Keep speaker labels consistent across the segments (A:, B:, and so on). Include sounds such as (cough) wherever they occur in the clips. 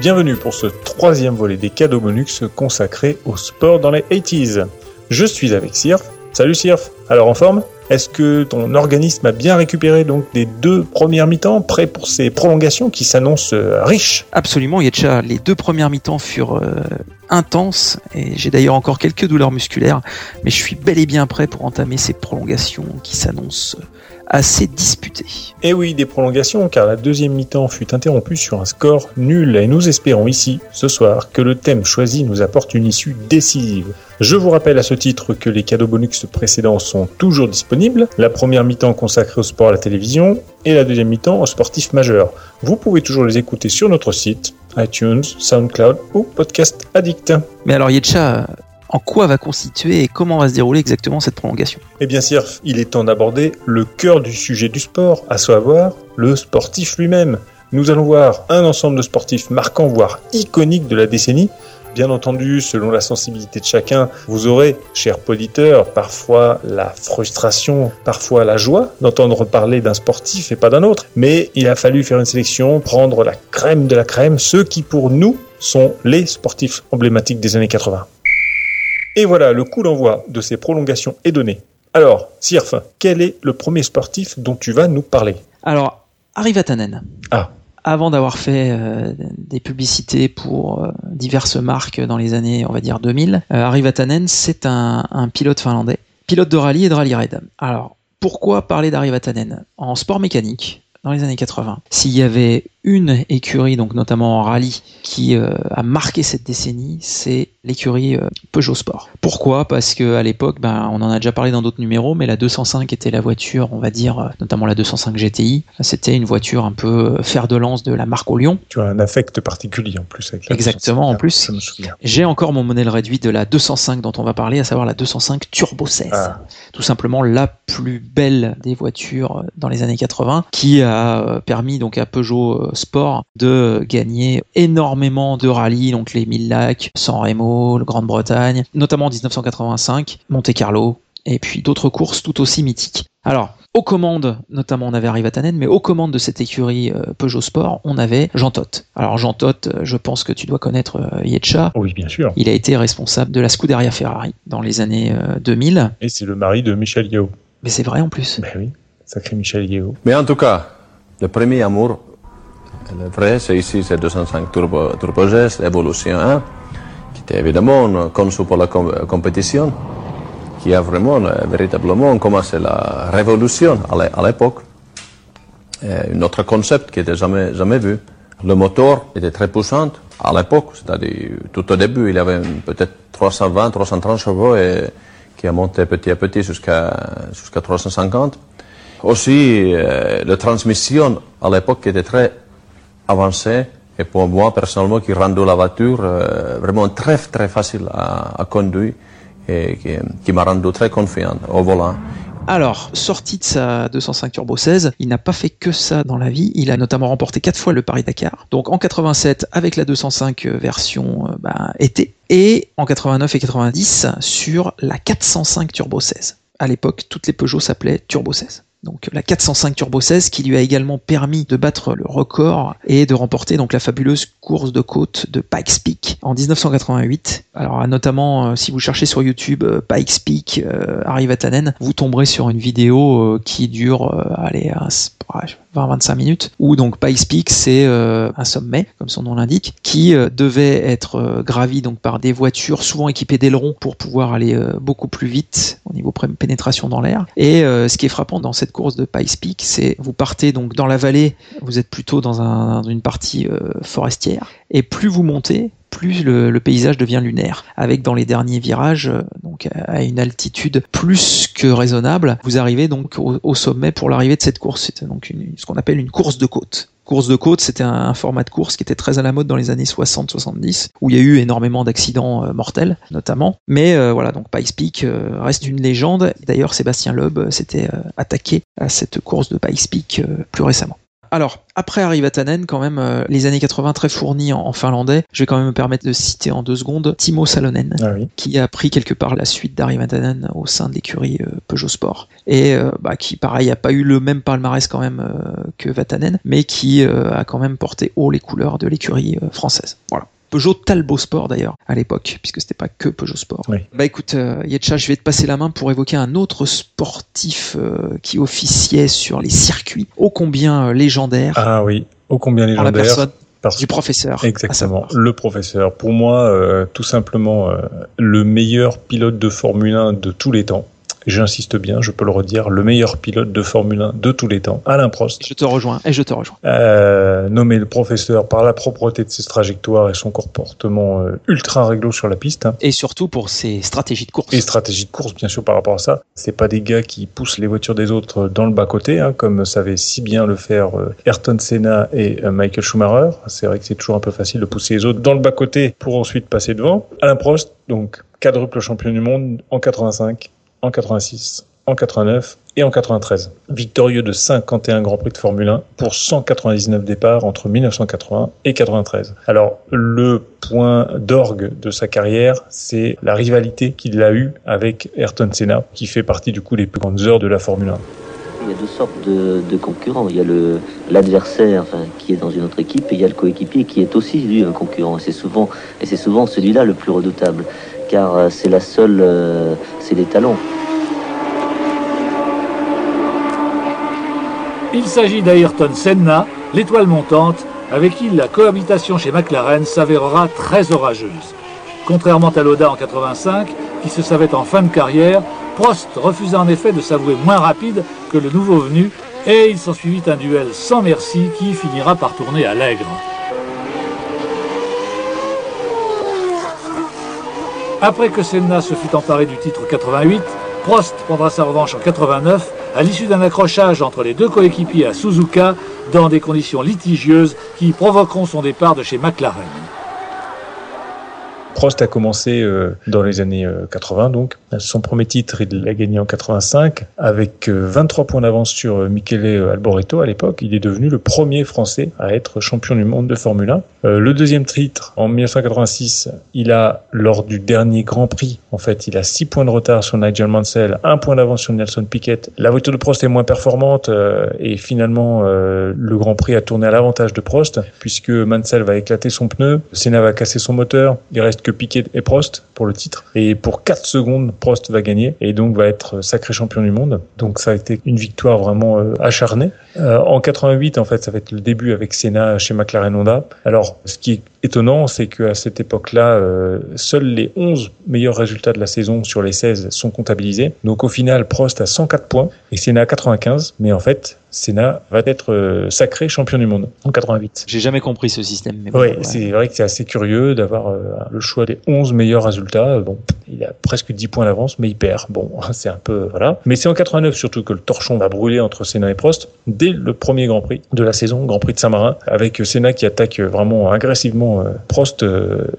A: Bienvenue pour ce troisième volet des cadeaux bonus consacrés au sport dans les 80s. Je suis avec Sirf. Salut Sirf. Alors en forme? Est-ce que ton organisme a bien récupéré donc des deux premières mi-temps, prêt pour ces prolongations qui s'annoncent euh, riches?
B: Absolument, Yetcha. Les deux premières mi-temps furent euh, intenses et j'ai d'ailleurs encore quelques douleurs musculaires, mais je suis bel et bien prêt pour entamer ces prolongations qui s'annoncent assez disputé.
A: Et oui, des prolongations, car la deuxième mi-temps fut interrompue sur un score nul, et nous espérons ici, ce soir, que le thème choisi nous apporte une issue décisive. Je vous rappelle à ce titre que les cadeaux bonus précédents sont toujours disponibles, la première mi-temps consacrée au sport à la télévision, et la deuxième mi-temps aux sportifs majeurs. Vous pouvez toujours les écouter sur notre site, iTunes, SoundCloud ou Podcast Addict.
B: Mais alors Yetcha, en quoi va constituer et comment va se dérouler exactement cette prolongation
A: Eh bien, Sirf, il est temps d'aborder le cœur du sujet du sport, à savoir le sportif lui-même. Nous allons voir un ensemble de sportifs marquants, voire iconiques de la décennie. Bien entendu, selon la sensibilité de chacun, vous aurez, chers auditeurs, parfois la frustration, parfois la joie d'entendre parler d'un sportif et pas d'un autre. Mais il a fallu faire une sélection, prendre la crème de la crème, ceux qui pour nous sont les sportifs emblématiques des années 80. Et voilà, le coup d'envoi de ces prolongations est donné. Alors, Sirf, quel est le premier sportif dont tu vas nous parler?
B: Alors, Harry Vatanen.
A: Ah.
B: Avant d'avoir fait euh, des publicités pour euh, diverses marques dans les années, on va dire 2000, euh, Harry Vatanen, c'est un, un pilote finlandais, pilote de rallye et de rallye raid. Alors, pourquoi parler d'Harry Vatanen? En sport mécanique, dans les années 80, s'il y avait une écurie, donc notamment en rallye, qui euh, a marqué cette décennie, c'est l'écurie euh, Peugeot Sport. Pourquoi? Parce que à l'époque, ben, on en a déjà parlé dans d'autres numéros, mais la 205 était la voiture, on va dire, euh, notamment la 205 GTI. C'était une voiture un peu fer de lance de la marque au Lyon.
A: Tu as un affect particulier en plus avec la
B: Exactement,
A: 205,
B: en plus. J'ai encore mon modèle réduit de la 205 dont on va parler, à savoir la 205 Turbo 16.
A: Ah.
B: Tout simplement la plus belle des voitures dans les années 80, qui a permis donc à Peugeot Sport de gagner énormément de rallyes, donc les 1000 lacs, San Remo, le Grande-Bretagne, notamment en 1985, Monte Carlo, et puis d'autres courses tout aussi mythiques. Alors, aux commandes, notamment on avait Harry Vatanen, mais aux commandes de cette écurie euh, Peugeot Sport, on avait Jean Todt. Alors Jean Todt, euh, je pense que tu dois connaître euh, Yetcha.
A: Oui, bien sûr.
B: Il a été responsable de la Scuderia Ferrari dans les années euh, 2000.
A: Et c'est le mari de Michel Yeo.
B: Mais c'est vrai en plus.
A: Ben oui, sacré Michel Yeo.
C: Mais en tout cas, le premier amour, le vrai, c'est ici, c'est 205 Turbo, Turbo GS, Evolution 1, qui était évidemment conçu pour la com- compétition, qui a vraiment, véritablement commencé la révolution à l'é- à l'époque. Euh, Un autre concept qui n'était jamais, jamais vu. Le moteur était très puissant à l'époque, c'est-à-dire tout au début, il avait peut-être 320, 330 chevaux et qui a monté petit à petit jusqu'à jusqu'à 350. Aussi, euh, la transmission à l'époque était très avancée et pour moi personnellement qui rendait la voiture euh, vraiment très très facile à, conduire et qui, qui m'a rendu très confiant au volant.
B: Alors, sorti de sa 205 Turbo 16, il n'a pas fait que ça dans la vie. Il a notamment remporté quatre fois le Paris-Dakar. Donc en 87 avec la 205 version euh, bah, été et en 89 et 90 sur la 405 Turbo 16. À l'époque, toutes les Peugeot s'appelaient Turbo 16. Donc la 405 Turbo 16 qui lui a également permis de battre le record et de remporter donc la fabuleuse course de côte de Pikes Peak en 1988. Alors notamment euh, si vous cherchez sur YouTube euh, Pikes Peak euh, vous tomberez sur une vidéo euh, qui dure euh, allez un- 20-25 minutes où donc Pikes Peak c'est euh, un sommet comme son nom l'indique qui euh, devait être euh, gravi donc par des voitures souvent équipées d'ailerons pour pouvoir aller beaucoup plus vite au niveau pénétration dans l'air. Et ce qui est frappant dans cette course de Pikes Peak c'est vous partez donc dans la vallée vous êtes plutôt dans, un, dans une partie forestière et plus vous montez plus le, paysage devient lunaire, avec dans les derniers virages, euh, donc à- une altitude plus que raisonnable, vous arrivez donc au, sommet pour l'arrivée de cette course. C'est donc ce qu'on appelle une course de côte. Course de côte, c'était un, format de course qui était très à la mode dans les années 60-70, où il y a eu énormément d'accidents euh, mortels, notamment. Mais euh, voilà, donc Pikes Peak reste une légende. D'ailleurs, Sébastien Loeb s'était attaqué à cette course de Pikes Peak plus récemment. Alors, après Harry Vatanen, quand même, euh, les années 80 très fournis en, finlandais, je vais quand même me permettre de citer en deux secondes Timo Salonen,
A: ah
B: qui a pris quelque part la suite d'Harry Vatanen au sein de l'écurie euh, Peugeot Sport. Et euh, bah, qui, pareil, a pas eu le même palmarès quand même que Vatanen, mais qui a quand même porté haut les couleurs de l'écurie française. Voilà. Peugeot Talbot Sport d'ailleurs à l'époque, puisque c'était pas que Peugeot Sport. Bah écoute, euh, Yetcha, je vais te passer la main pour évoquer un autre sportif euh, qui officiait sur les circuits ô combien euh, légendaire.
A: Ah oui, ô combien légendaire.
B: la personne du professeur.
A: Exactement, le professeur. Pour moi, tout simplement, le meilleur pilote de Formule 1 de tous les temps j'insiste bien, je peux le redire, le meilleur pilote de Formule 1 de tous les temps, Alain Prost.
B: Je te rejoins, et je te rejoins.
A: Euh, nommé le professeur par la propreté de ses trajectoires et son comportement euh, ultra réglo sur la piste. Hein.
B: Et surtout pour ses stratégies de course.
A: Et stratégies de course, bien sûr, par rapport à ça. C'est pas des gars qui poussent les voitures des autres dans le bas-côté, hein, comme savaient si bien le faire euh, Ayrton Senna et euh, Michael Schumacher. C'est vrai que c'est toujours un peu facile de pousser les autres dans le bas-côté pour ensuite passer devant. Alain Prost, donc quadruple champion du monde en 85, en 86, en 89 et en 93. Victorieux de 51 Grands Prix de Formule 1 pour 199 départs entre 1980 et 93. Alors, le point d'orgue de sa carrière, c'est la rivalité qu'il a eue avec Ayrton Senna, qui fait partie du coup des plus grandes heures de la Formule 1.
D: Il y a deux sortes de, concurrents. Il y a l'adversaire qui est dans une autre équipe et il y a le coéquipier qui est aussi un concurrent. C'est souvent, souvent celui-là le plus redoutable car euh, c'est la seule, euh, c'est les talons.
E: Il s'agit d'Ayrton Senna, l'étoile montante, avec qui la cohabitation chez McLaren s'avérera très orageuse. Contrairement à Loda en 85, qui se savait en fin de carrière, Prost refusa en effet de s'avouer moins rapide que le nouveau venu, et il s'ensuivit un duel sans merci qui finira par tourner à l'aigre. Après que Senna se fut emparé du titre 88, Prost prendra sa revanche en 89 à l'issue d'un accrochage entre les deux coéquipiers à Suzuka dans des conditions litigieuses qui provoqueront son départ de chez McLaren.
A: Prost a commencé euh, dans les années 80 euh, donc. Son premier titre, il l'a gagné en 85 avec 23 euh, points d'avance sur Michele Alboreto à l'époque. Il est devenu le premier Français à être champion du monde de Formule 1. le deuxième titre, en 1986, il a, lors du dernier Grand Prix, en fait, il a 6 points de retard sur Nigel Mansell, 1 point d'avance sur Nelson Piquet. La voiture de Prost est moins performante et finalement, le Grand Prix a tourné à l'avantage de Prost puisque Mansell va éclater son pneu, Senna va casser son moteur, il reste que Piquet et Prost pour le titre. Et pour 4 secondes, Prost va gagner et donc va être sacré champion du monde. Donc ça a été une victoire vraiment euh, acharnée. Euh, en 88, en fait, ça va être le début avec Senna chez McLaren Honda. Alors, ce qui est étonnant, c'est qu'à cette époque-là, euh, seuls les 11 meilleurs résultats de la saison sur les 16 sont comptabilisés. Donc au final, Prost a 104 points et Senna a 95. Mais en fait, Senna va être euh, sacré champion du monde en 88.
B: J'ai jamais compris ce système. Mais
A: oui, c'est vrai que c'est assez curieux d'avoir euh, le choix des 11 meilleurs résultats. Bon, il a presque 10 points d'avance, mais il perd. Bon, (laughs) c'est un peu voilà. Mais c'est en 89 surtout que le torchon va brûler entre Senna et Prost dès le premier Grand Prix de la saison, Grand Prix de Saint-Marin, avec Senna qui attaque vraiment agressivement euh, Prost,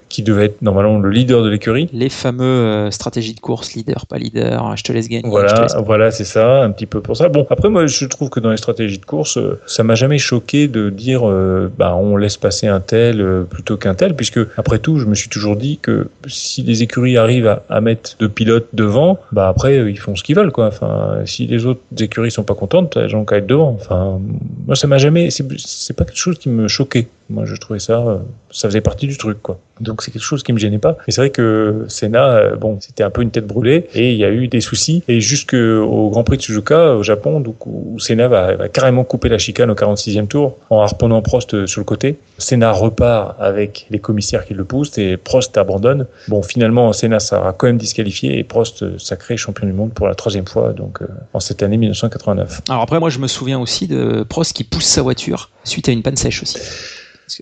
A: qui devait être normalement le leader de l'écurie.
B: Les fameux stratégies de course, leader, pas leader, je te laisse gagner.
A: Voilà, voilà, c'est ça, un petit peu pour ça. Bon, après moi, je trouve que dans les stratégie de course, euh, ça m'a jamais choqué de dire euh, bah on laisse passer un tel euh, plutôt qu'un tel, puisque après tout, je me suis toujours dit que si les écuries arrivent à, mettre deux pilotes devant, bah après ils font ce qu'ils veulent quoi. Enfin, si les autres écuries sont pas contentes, les gens qu'à être devant. Enfin, moi ça m'a jamais, c'est pas quelque chose qui me choquait. Moi je trouvais ça, ça faisait partie du truc quoi. Donc c'est quelque chose qui me gênait pas. Et c'est vrai que Senna, bon, c'était un peu une tête brûlée et il y a eu des soucis. Et jusqu'au Grand Prix de Suzuka au Japon, donc où Senna va, carrément couper la chicane au 46e tour en harponnant Prost euh, sur le côté. Senna repart avec les commissaires qui le poussent et Prost abandonne. Bon, finalement, Senna sera quand même disqualifié et Prost euh, sacré champion du monde pour la troisième fois, donc euh, en cette année 1989.
B: Alors après, moi, je me souviens aussi de Prost qui pousse sa voiture suite à une panne sèche aussi.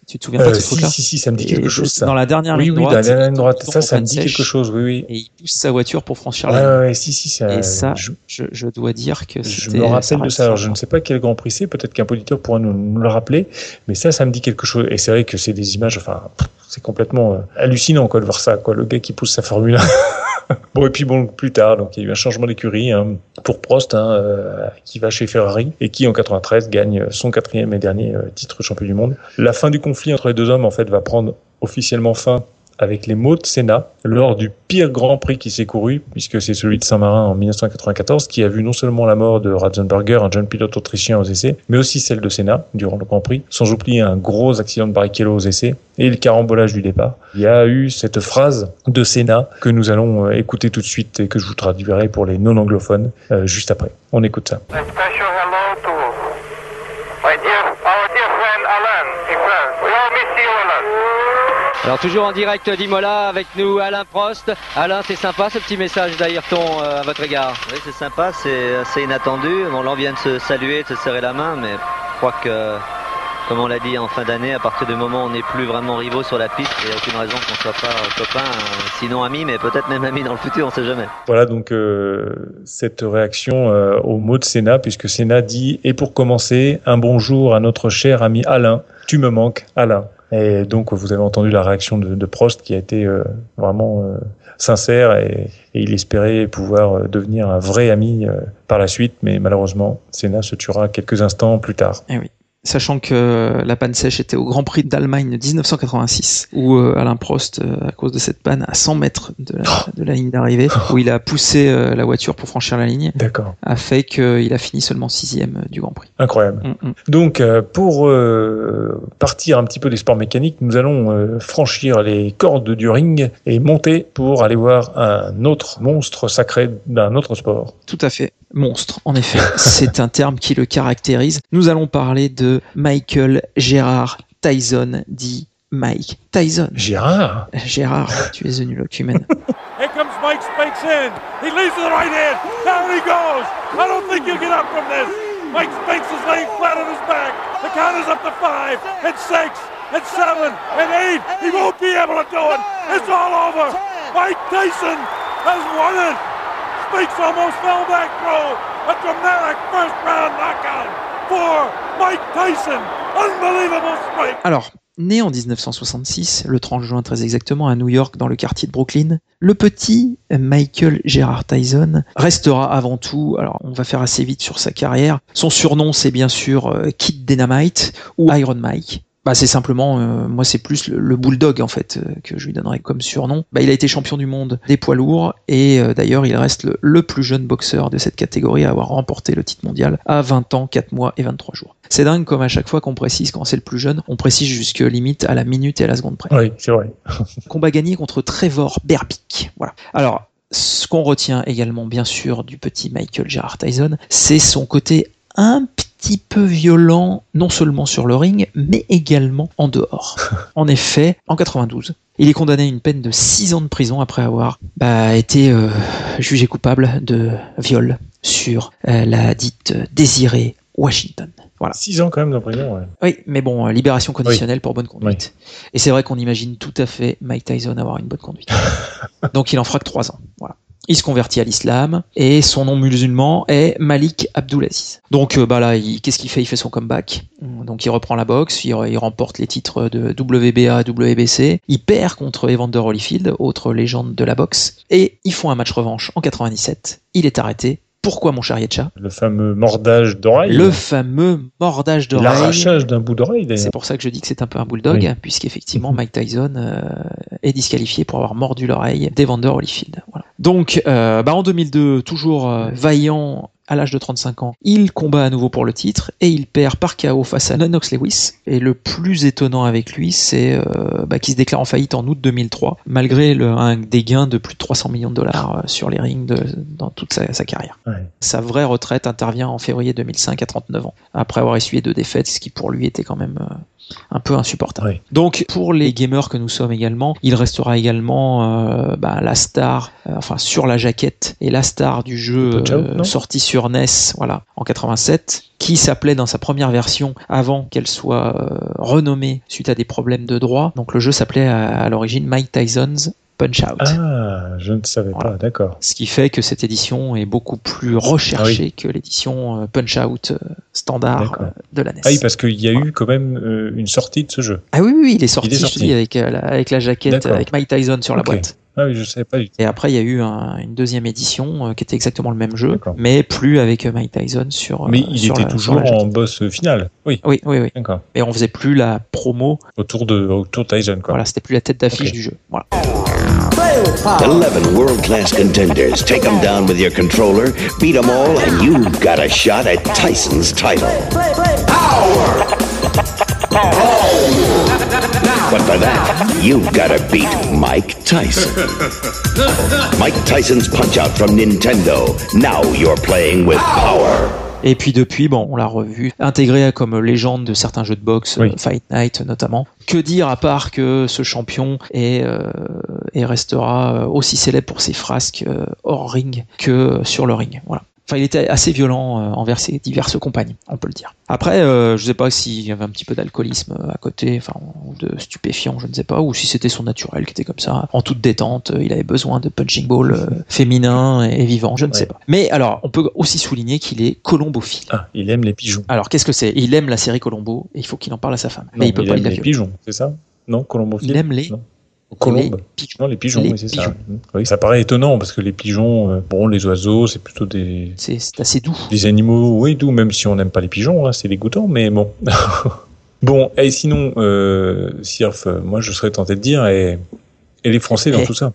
B: Tu te souviens pas de
A: Euh,
B: ce
A: si,
B: truc-là
A: si, si, ça me dit
B: Et
A: quelque chose, ça.
B: Dans la dernière
A: Oui,
B: ligne
A: oui, dans
B: droite.
A: la dernière ligne droite.
B: il tombe
A: Ça, ça me dit quelque chose, oui, oui.
B: Et il pousse sa voiture pour franchir la ligne.
A: ouais, si, si, ça.
B: Et ça,
A: je,
B: dois dire que
A: je me rappelle de ça. Alors, je ne sais pas quel Grand Prix c'est. Peut-être qu'un auditeur pourra nous, nous le rappeler. Mais ça, ça me dit quelque chose. Et c'est vrai que c'est des images. Enfin, c'est complètement euh, hallucinant, quoi, de voir ça, quoi. Le gars qui pousse sa Formule 1. (laughs) bon, et puis bon, plus tard, donc il y a eu un changement d'écurie hein, pour Prost, hein, euh, qui va chez Ferrari et qui en 93 gagne son quatrième et dernier euh, titre champion du monde. La fin du conflit entre les deux hommes, en fait, va prendre officiellement fin avec les mots de Senna lors du pire Grand Prix qui s'est couru, puisque c'est celui de Saint-Marin en 1994, qui a vu non seulement la mort de Ratzenberger, un jeune pilote autrichien aux essais, mais aussi celle de Senna durant le Grand Prix, sans oublier un gros accident de Barrichello aux essais et le carambolage du départ. Il y a eu cette phrase de Senna que nous allons euh, écouter tout de suite et que je vous traduirai pour les non-anglophones euh, juste après. On écoute ça.
F: Alors toujours en direct d'Imola avec nous Alain Prost. Alain, c'est sympa ce petit message d'Ayrton euh, à votre égard.
G: Oui, c'est sympa, c'est assez inattendu. Bon, là, on vient de se saluer, de se serrer la main, mais je crois que, comme on l'a dit en fin d'année, à partir du moment où on n'est plus vraiment rivaux sur la piste, il n'y a aucune raison qu'on ne soit pas copains, euh, sinon amis, mais peut-être même amis dans le futur, on ne sait jamais.
A: Voilà donc euh, cette réaction euh, au mot de Senna, puisque Senna dit Et pour commencer, un bonjour à notre cher ami Alain. Tu me manques, Alain. Et donc vous avez entendu la réaction de, de Prost qui a été euh, vraiment euh, sincère et, et il espérait pouvoir euh, devenir un vrai ami euh, par la suite, mais malheureusement Senna se tuera quelques instants plus tard.
B: Eh oui. Sachant que la panne sèche était au Grand Prix d'Allemagne de 1986, où euh, Alain Prost, euh, à cause de cette panne, à 100 mètres de la, de la ligne d'arrivée, où il a poussé euh, la voiture pour franchir la ligne, a fait qu'il a fini seulement sixième du Grand Prix.
A: Incroyable.
B: Mm, mm.
A: Donc, euh, pour euh, partir un petit peu des sports mécaniques, nous allons euh, franchir les cordes du ring et monter pour aller voir un autre monstre sacré d'un autre sport.
B: Tout à fait. Monstre, en effet. (laughs) C'est un terme qui le caractérise. Nous allons parler de Michael Gérard Tyson, dit Mike Tyson.
A: Gérard
B: Gérard, tu es un locumène. (laughs)
H: Here comes Mike Spinks in. He leaves to the right hand. Down he goes. I don't think you get up from this. Mike Spinks is laying flat on his back. The count is up to five, and six, and seven, and eight. He won't be able to do it. It's all over. Mike Tyson has won it. Almost fell back. A dramatic first round knockout for Mike Tyson. Unbelievable strike.
B: Alors, né en 1966, le 30 juin très exactement, à New York, dans le quartier de Brooklyn, le petit Michael Gerard Tyson restera avant tout, alors on va faire assez vite sur sa carrière, son surnom c'est bien sûr euh, Kid Dynamite ou Iron Mike. Bah, c'est simplement, euh, moi c'est plus le, le bulldog en fait euh, que je lui donnerais comme surnom. Bah, il a été champion du monde des poids lourds et euh, d'ailleurs il reste le, le plus jeune boxeur de cette catégorie à avoir remporté le titre mondial à 20 ans, 4 mois et 23 jours. C'est dingue comme à chaque fois qu'on précise quand c'est le plus jeune, on précise jusque limite à la minute et à la seconde près.
A: Oui, c'est vrai. (laughs)
B: Combat gagné contre Trevor Berbick. Voilà. Alors, ce qu'on retient également bien sûr du petit Michael Gerard Tyson, c'est son côté un petit peu violent, non seulement sur le ring, mais également en dehors. (laughs) En effet, en 92, il est condamné à une peine de 6 ans de prison après avoir bah, été euh, jugé coupable de viol sur euh, la dite Désirée Washington. Voilà.
A: 6 ans quand même de prison, ouais.
B: Oui, mais bon, euh, libération conditionnelle pour bonne conduite. Et c'est vrai qu'on imagine tout à fait Mike Tyson avoir une bonne conduite. (laughs) Donc il en fera que 3 ans. Voilà. Il se convertit à l'islam et son nom musulman est Malik Abdulaziz. Donc euh, bah là, qu'est-ce qu'il fait? Il fait son comeback. Donc il reprend la boxe, il, il remporte les titres de WBA, WBC. Il perd contre Evander Holyfield, autre légende de la boxe, et ils font un match revanche en 97. Il est arrêté. Pourquoi mon cher Yetcha
A: Le fameux mordage d'oreille.
B: Le fameux mordage d'oreille.
A: L'arrachage d'un bout d'oreille, d'ailleurs.
B: C'est pour ça que je dis que c'est un peu un bulldog,
A: Oui.
B: puisqu'effectivement Mike Tyson euh, est disqualifié pour avoir mordu l'oreille d'Evander Holyfield. Voilà. Donc, euh, bah, en 2002, toujours euh, vaillant à l'âge de 35 ans, il combat à nouveau pour le titre et il perd par KO face à Lennox Lewis. Et le plus étonnant avec lui, c'est euh, bah, qu'il se déclare en faillite en août 2003, malgré le, un des gains de plus de 300 millions de dollars euh, sur les rings de- dans toute sa, sa carrière.
A: Ouais.
B: Sa vraie retraite intervient en février 2005 à 39 ans, après avoir essuyé deux défaites, ce qui pour lui était quand même euh, un peu insupportable.
A: Oui.
B: Donc pour les gamers que nous sommes également, il restera également euh, bah, la star, euh, enfin sur la jaquette et la star du jeu euh, sorti sur NES, voilà, en 87, qui s'appelait dans sa première version avant qu'elle soit euh, renommée suite à des problèmes de droit. Donc le jeu s'appelait à, à l'origine Mike Tyson's Punch Out.
A: Ah, je ne savais
B: Voilà.
A: pas, d'accord.
B: Ce qui fait que cette édition est beaucoup plus recherchée que l'édition euh, Punch Out euh, standard euh, de la NES.
A: Ah oui, parce qu'il y a eu quand même une sortie de ce jeu.
B: Ah oui, oui, oui, il est sorti,
A: Il est
B: je te
A: sorti.
B: dis, avec, la, avec la jaquette, avec Mike Tyson sur la boîte.
A: Ah oui, je savais pas du tout.
B: Et après, il y a eu un- une deuxième édition euh, qui était exactement le même jeu, mais plus avec euh, Mike Tyson sur.
A: Mais
B: euh,
A: il
B: sur
A: était
B: la-
A: toujours en boss final. Oui,
B: Oui, oui, oui.
A: d'accord.
B: Mais on faisait plus la promo.
A: Autour de, autour de Tyson, quoi.
B: Voilà, c'était plus la tête d'affiche
A: Ok.
B: du jeu. Voilà.
I: 11 world class contenders. Take them down with your controller, beat them all, and you've got a shot at Tyson's title. But for that, you've got to beat Mike Tyson. Mike Tyson's Punch Out from Nintendo. Now you're playing with power.
B: Et puis depuis, bon, on l'a revu, intégré comme légende de certains jeux de boxe,
A: Oui.
B: euh, Fight Night notamment. Que dire à part que ce champion est euh, et restera euh, aussi célèbre pour ses frasques euh, hors ring que sur le ring. Voilà. Enfin, il était assez violent euh, envers ses diverses compagnes, on peut le dire. Après, euh, je sais pas s'il y avait un petit peu d'alcoolisme euh, à côté, enfin, ou de stupéfiants, je ne sais pas, ou si c'était son naturel qui était comme ça, en toute détente. Il avait besoin de punching ball euh, (laughs) féminin et vivant, je ne sais pas. Mais alors, on peut aussi souligner qu'il est colombophile.
A: Ah, il aime les pigeons.
B: Alors, qu'est-ce que c'est? Il aime la série Colombo et il faut qu'il en parle à sa femme.
A: Non,
B: mais il peut pas,
A: aime
B: il la
A: les pigeons, c'est ça? Non, colombophile?
B: Il aime les-
A: Non. Colombe.
B: les pigeons.
A: Non, les pigeons,
B: Les
A: oui, c'est ça.
B: pigeons.
A: Oui, ça paraît étonnant parce que les pigeons, euh, bon, les oiseaux, c'est plutôt des,
B: C'est assez doux.
A: des animaux, oui, doux, même si on n'aime pas les pigeons, hein, c'est dégoûtant, mais bon. (laughs) bon, et sinon, euh, Sirf, euh, moi je serais tenté de dire, et, et les Français dans
B: Eh,
A: tout ça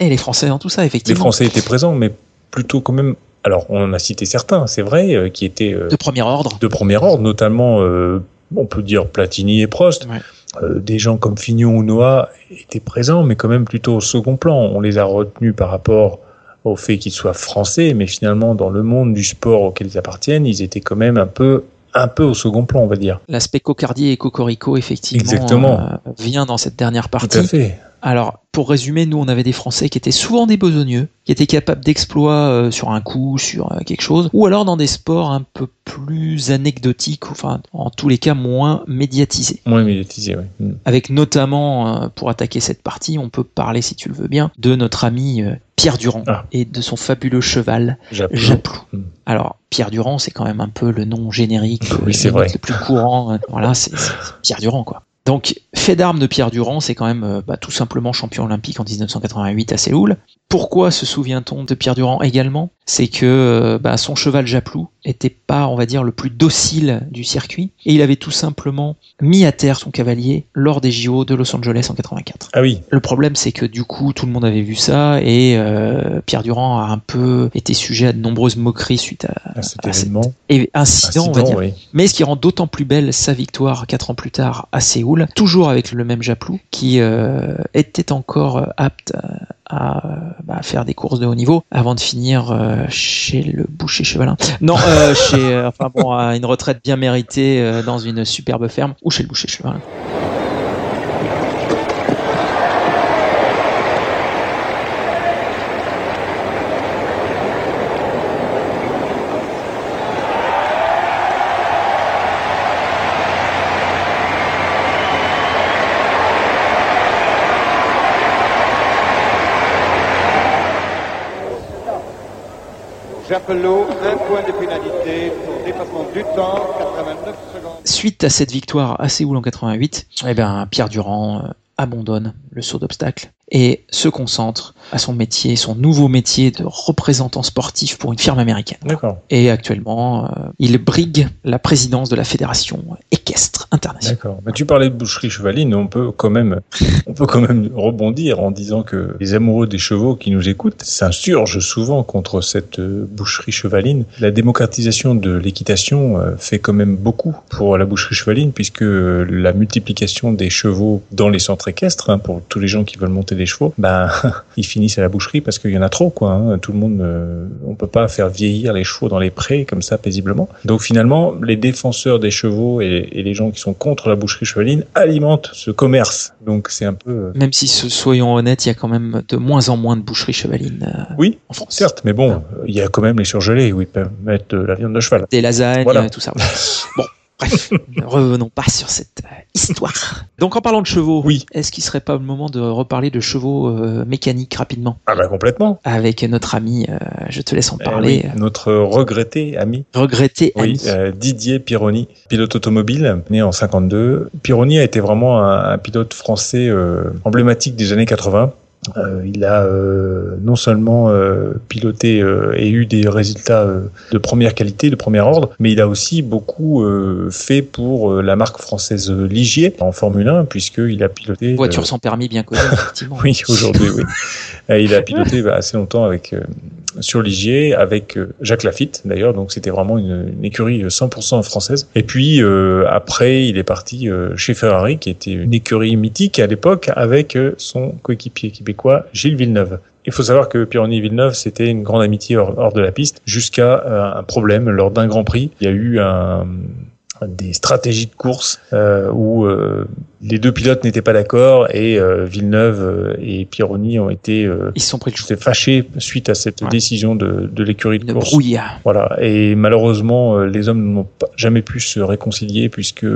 B: Et les Français dans tout ça,
A: Les
B: effectivement.
A: Français étaient présents, mais plutôt quand même. Alors, on en a cité certains, c'est vrai, euh, qui étaient euh,
B: De premier ordre.
A: de premier ordre, notamment, euh, on peut dire Platini et Prost.
B: Ouais.
A: Euh, des gens comme Fignon ou Noah étaient présents, mais quand même plutôt au second plan. On les a retenus par rapport au fait qu'ils soient français, mais finalement, dans le monde du sport auquel ils appartiennent, ils étaient quand même un peu, un peu au second plan, on va dire.
B: L'aspect cocardier et cocorico, effectivement,
A: Exactement.
B: euh, vient dans cette dernière
A: Tout à
B: partie.
A: fait.
B: Alors, pour résumer, nous, on avait des Français qui étaient souvent des besogneux, qui étaient capables d'exploits euh, sur un coup, sur euh, quelque chose, ou alors dans des sports un peu plus anecdotiques, enfin, en tous les cas, moins médiatisés.
A: Moins médiatisé, oui. Mm.
B: Avec notamment, euh, pour attaquer cette partie, on peut parler, si tu le veux bien, de notre ami Pierre Durand
A: Ah.
B: et de son fabuleux cheval. Japlou.
A: Mm.
B: Alors, Pierre Durand, c'est quand même un peu le nom générique,
A: Oui,
B: euh,
A: vrai.
B: le plus courant. euh, Voilà, c'est c'est Pierre Durand, quoi. Donc, fait d'armes de Pierre Durand, c'est quand même euh, bah, tout simplement champion olympique en 1988 à Séoul. Pourquoi se souvient-on de Pierre Durand également? C'est que euh, bah, son cheval Japlou était pas, on va dire, le plus docile du circuit, et il avait tout simplement mis à terre son cavalier lors des JO de Los Angeles en 84.
A: Ah oui,
B: Le problème, c'est que du coup, tout le monde avait vu ça et euh, Pierre Durand a un peu été sujet à de nombreuses moqueries suite à,
A: à cet
B: à
A: événement.
B: incident, on va dire.
A: oui.
B: Mais ce qui rend d'autant plus belle sa victoire quatre ans plus tard à Séoul, toujours avec le même Japlou, qui euh, était encore apte à, à, bah, faire des courses de haut niveau avant de finir euh, chez le boucher chevalin. Non, euh, (laughs) chez, euh, enfin bon, à une retraite bien méritée dans une superbe ferme ou chez le boucher chevalin.
J: Japelot, un point de pénalité pour dépassement du temps, 89 secondes.
B: Suite à cette victoire à Séoul en 88, eh ben, Pierre Durand euh, abandonne le saut d'obstacle et se concentre à son métier, son nouveau métier de représentant sportif pour une firme américaine.
A: D'accord.
B: Et actuellement, euh, il brigue la présidence de la fédération équestre internationale.
A: D'accord. Mais tu parlais de boucherie chevaline, on peut quand même, (laughs) on peut quand même rebondir en disant que les amoureux des chevaux qui nous écoutent s'insurgent souvent contre cette euh, boucherie chevaline. La démocratisation de l'équitation euh, fait quand même beaucoup pour la boucherie chevaline puisque la multiplication des chevaux dans les centres équestres, hein, pour tous les gens qui veulent monter des des chevaux, (laughs) ben ils finissent à la boucherie parce qu'il y en a trop quoi. hein. Tout le monde, euh, on peut pas faire vieillir les chevaux dans les prés comme ça paisiblement. Donc finalement, les défenseurs des chevaux et, et les gens qui sont contre la boucherie chevaline alimentent ce commerce. Donc c'est un peu euh,
B: Même si, so- soyons honnêtes, il y a quand même de moins en moins de boucheries chevalines. euh,
A: oui, certes, mais bon, il y a quand même les surgelés où ils peuvent mettre de la viande de cheval.
B: Des lasagnes,
A: Voilà.
B: euh, tout ça. bon, (laughs) bref, (laughs) ne revenons pas sur cette euh, histoire. Donc en parlant de chevaux,
A: oui.
B: est-ce qu'il serait pas le moment de reparler de chevaux euh, mécaniques rapidement?
A: Ah bah complètement.
B: Avec notre ami, euh, je te laisse en
A: Eh
B: parler.
A: oui, notre regretté ami.
B: Regretté
A: Oui,
B: ami.
A: euh, Didier Pironi, pilote automobile, né en 52. Pironi a été vraiment un, un pilote français euh, emblématique des années 80. Euh, il a euh, non seulement euh, piloté euh, et eu des résultats euh, de première qualité, de premier ordre, mais il a aussi beaucoup euh, fait pour euh, la marque française Ligier en Formule 1, puisqu'il a piloté...
B: Voiture sans permis bien connue, (laughs) effectivement.
A: oui, aujourd'hui, oui. Il a piloté bah, assez longtemps avec euh, sur Ligier, avec euh, Jacques Lafitte d'ailleurs, donc c'était vraiment une, écurie 100% française. Et puis euh, après, il est parti euh, chez Ferrari, qui était une écurie mythique à l'époque, avec euh, son coéquipier québécois Gilles Villeneuve. Il faut savoir que Pironi Villeneuve, c'était une grande amitié hors, de la piste, jusqu'à euh, un problème lors d'un Grand Prix. Il y a eu un des stratégies de course euh, où euh, les deux pilotes n'étaient pas d'accord et euh, Villeneuve et Pironi ont été
B: ils sont pris
A: le fâchés suite à cette
B: Ouais.
A: décision de, de l'écurie de course. Voilà et malheureusement les hommes n'ont jamais pu se réconcilier puisque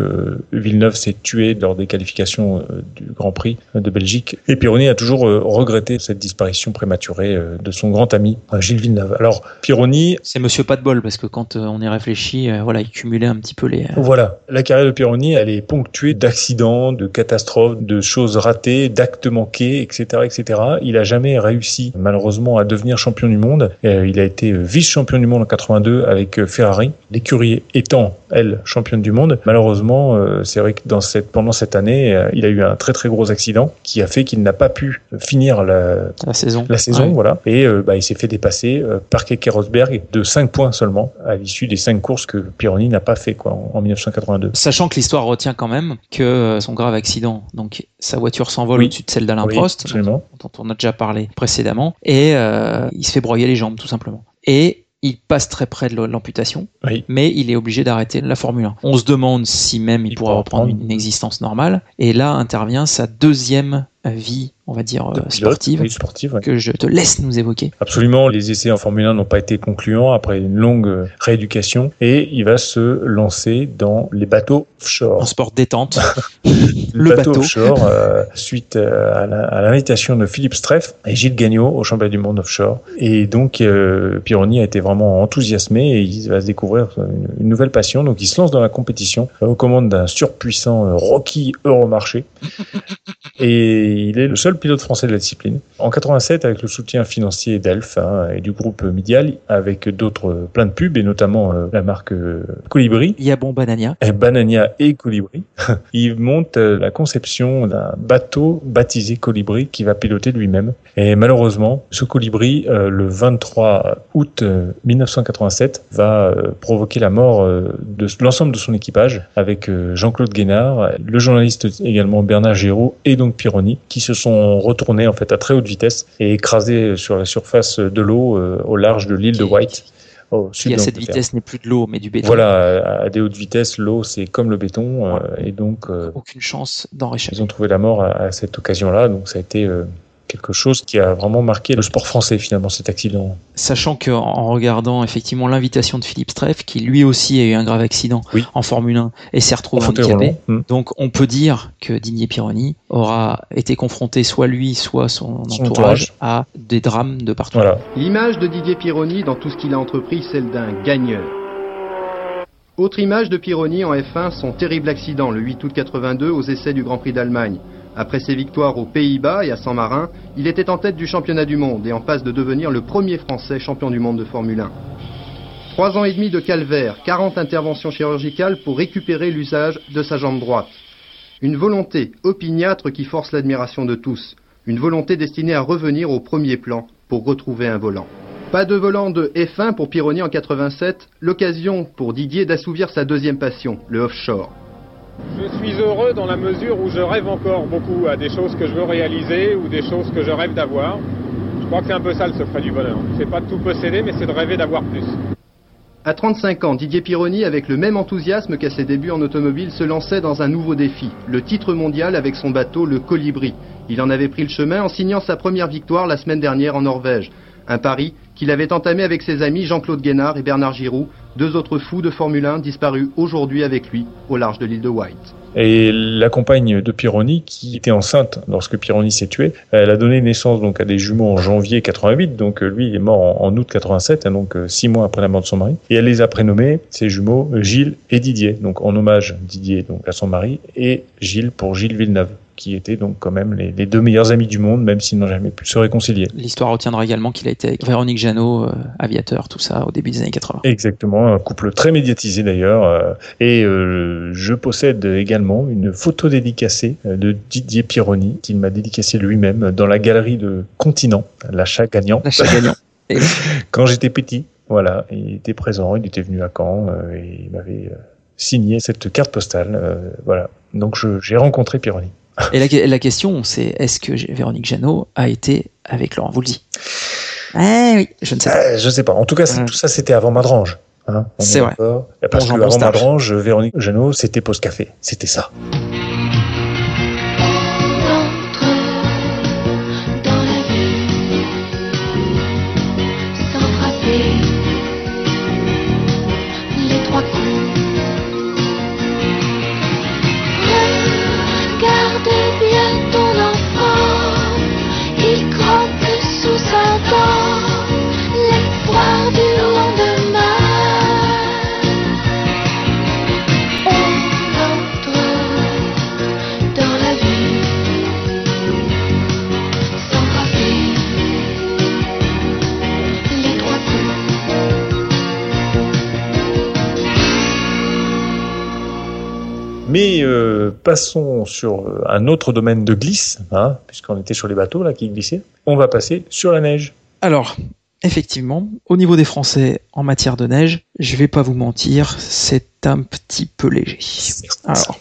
A: Villeneuve s'est tué lors des qualifications du Grand Prix de Belgique et Pironi a toujours regretté cette disparition prématurée de son grand ami Gilles Villeneuve. Alors Pironi
B: C'est monsieur pas de bol, parce que quand on y réfléchit, voilà, il cumulait un petit peu les...
A: Voilà, la carrière de Pironi, elle est ponctuée d'accidents, de catastrophes, de choses ratées, d'actes manqués, etc., etc. Il a jamais réussi, malheureusement, à devenir champion du monde. Euh, il a été vice-champion du monde en 82 avec euh, Ferrari. L'écurie étant, elle, championne du monde. Malheureusement, euh, c'est vrai que dans cette, pendant cette année, il a eu un très très gros accident qui a fait qu'il n'a pas pu finir la,
B: La saison.
A: la saison,
B: Ouais.
A: voilà. Et bah, il s'est fait dépasser par Keke Rosberg de 5 points seulement à l'issue des 5 courses que Pironi n'a pas fait quoi en, en 1982.
B: Sachant que l'histoire retient quand même que euh, son grave accident, donc sa voiture s'envole
A: Oui.
B: au-dessus de celle d'Alain
A: Oui,
B: Prost, dont on a déjà parlé précédemment, et euh, il se fait broyer les jambes tout simplement. Et il passe très près de l'amputation,
A: Oui.
B: mais il est obligé d'arrêter la Formule 1. On se demande si même il, pourra reprendre. une existence normale, et là intervient sa deuxième vie, on va dire, euh,
A: Pilote,
B: sportive,
A: oui, sportive, ouais.
B: que je te laisse nous évoquer.
A: Absolument, les essais en Formule 1 n'ont pas été concluants après une longue rééducation et il va se lancer dans les bateaux
B: En
A: offshore.
B: sport détente, (laughs)
A: Le, bateau,
B: bateau.
A: offshore, euh, suite euh, à l'invitation de Philippe Streff et Gilles Gagnon au championnat du monde offshore. Et donc, euh, Pironi a été vraiment enthousiasmé et il va se découvrir une, une nouvelle passion. Donc, il se lance dans la compétition aux commandes d'un surpuissant Rocky Euromarché. (laughs) et il est le seul pilote français de la discipline. En 87, avec le soutien financier d'Elf hein, et du groupe Midial, avec d'autres euh, plein de pubs et notamment euh, la marque euh, Colibri,
B: il y a bon Banania.
A: et Banania et Colibri, (laughs) il monte euh, la conception d'un bateau baptisé Colibri qui va piloter lui-même. Et malheureusement, ce Colibri, le 23 août euh, 1987, va provoquer la mort de l'ensemble de son équipage avec Jean-Claude Guénard, le journaliste également Bernard Géraud et donc Pironi, qui se sont retournés en fait à très haute vitesse et écrasés sur la surface de l'eau euh, au large de l'île de White. Au sud
B: Qui à cette vitesse n'est plus de l'eau, mais du béton.
A: Voilà, à des hautes vitesses, l'eau c'est comme le béton, euh, et donc euh,
B: Aucune chance d'en réchapper.
A: ils ont trouvé la mort à, à cette occasion-là. Donc ça a été quelque chose qui a vraiment marqué le sport français finalement cet accident.
B: Sachant que en regardant effectivement l'invitation de Philippe Streff, qui lui aussi a eu un grave accident
A: Oui.
B: en Formule 1 et s'est retrouvé
A: En
B: handicapé.
A: Hmm.
B: donc on peut dire que Didier Pironi aura été confronté soit lui, soit son,
A: Son
B: entourage,
A: entourage.
B: à des drames de partout.
A: Voilà.
K: L'image de Didier Pironi dans tout ce qu'il a entrepris, celle d'un gagneur. Autre image de Pironi en F1, son terrible accident le 8 août 82 aux essais du Grand Prix d'Allemagne. Après ses victoires aux Pays-Bas et à San Marin, il était en tête du championnat du monde et en passe de devenir le premier Français champion du monde de Formule 1. Trois ans et demi de calvaire, 40 interventions chirurgicales pour récupérer l'usage de sa jambe droite. Une volonté opiniâtre qui force l'admiration de tous. Une volonté destinée à revenir au premier plan pour retrouver un volant. Pas de volant de F1 pour Pironi en 87, l'occasion pour Didier d'assouvir sa deuxième passion, le offshore.
L: Je suis heureux dans la mesure où je rêve encore beaucoup à des choses que je veux réaliser ou des choses que je rêve d'avoir. Je crois que c'est un peu ça le secret du bonheur. C'est pas de tout posséder, mais c'est de rêver d'avoir plus.
K: À 35 ans, Didier Pironi, avec le même enthousiasme qu'à ses débuts en automobile, se lançait dans un nouveau défi, le titre mondial avec son bateau, le Colibri. Il en avait pris le chemin en signant sa première victoire la semaine dernière en Norvège. Un pari qu'il avait entamé avec ses amis Jean-Claude Guénard et Bernard Giroud, deux autres fous de Formule 1 disparus aujourd'hui avec lui au large de l'île de White.
A: Et la compagne de Pironi, qui était enceinte lorsque Pironi s'est tué, elle a donné naissance donc à des jumeaux en janvier 88. Donc euh, lui, il est mort en, août 87, hein, donc euh, six mois après la mort de son mari. Et elle les a prénommés ses jumeaux Gilles et Didier. Donc en hommage Didier donc à son mari et Gilles pour Gilles Villeneuve qui étaient donc quand même les, les deux meilleurs amis du monde, même s'ils n'ont jamais pu se réconcilier.
B: L'histoire retiendra également qu'il a été avec Véronique Jeannot, euh, aviateur, tout ça, au début des années 80.
A: Exactement, un couple très médiatisé d'ailleurs. euh, et euh, je possède également une photo dédicacée de Didier Pironi, qu'il m'a dédicacée lui-même dans la galerie de Continent, l'achat gagnant.
B: L'achat gagnant. (laughs)
A: Quand j'étais petit, voilà, il était présent, il était venu à Caen et il m'avait signé cette carte postale. euh, voilà, donc j'ai rencontré Pironi.
B: Et la, la question, c'est est-ce que Véronique Jeannot a été avec Laurent Voulzy? Eh oui, je ne sais pas.
A: Euh, je sais pas. En tout cas, tout ça, c'était avant Madrange. Hein,
B: C'est
A: est
B: vrai.
A: Parce
B: Bon
A: que avant. Madrange, Véronique Jeannot, c'était Pause Café. C'était ça. Passons sur euh, un autre domaine de glisse, hein, puisqu'on était sur les bateaux là qui glissaient. On va passer sur la neige.
B: Alors, effectivement, au niveau des Français en matière de neige, je vais pas vous mentir, c'est un petit peu léger. Alors,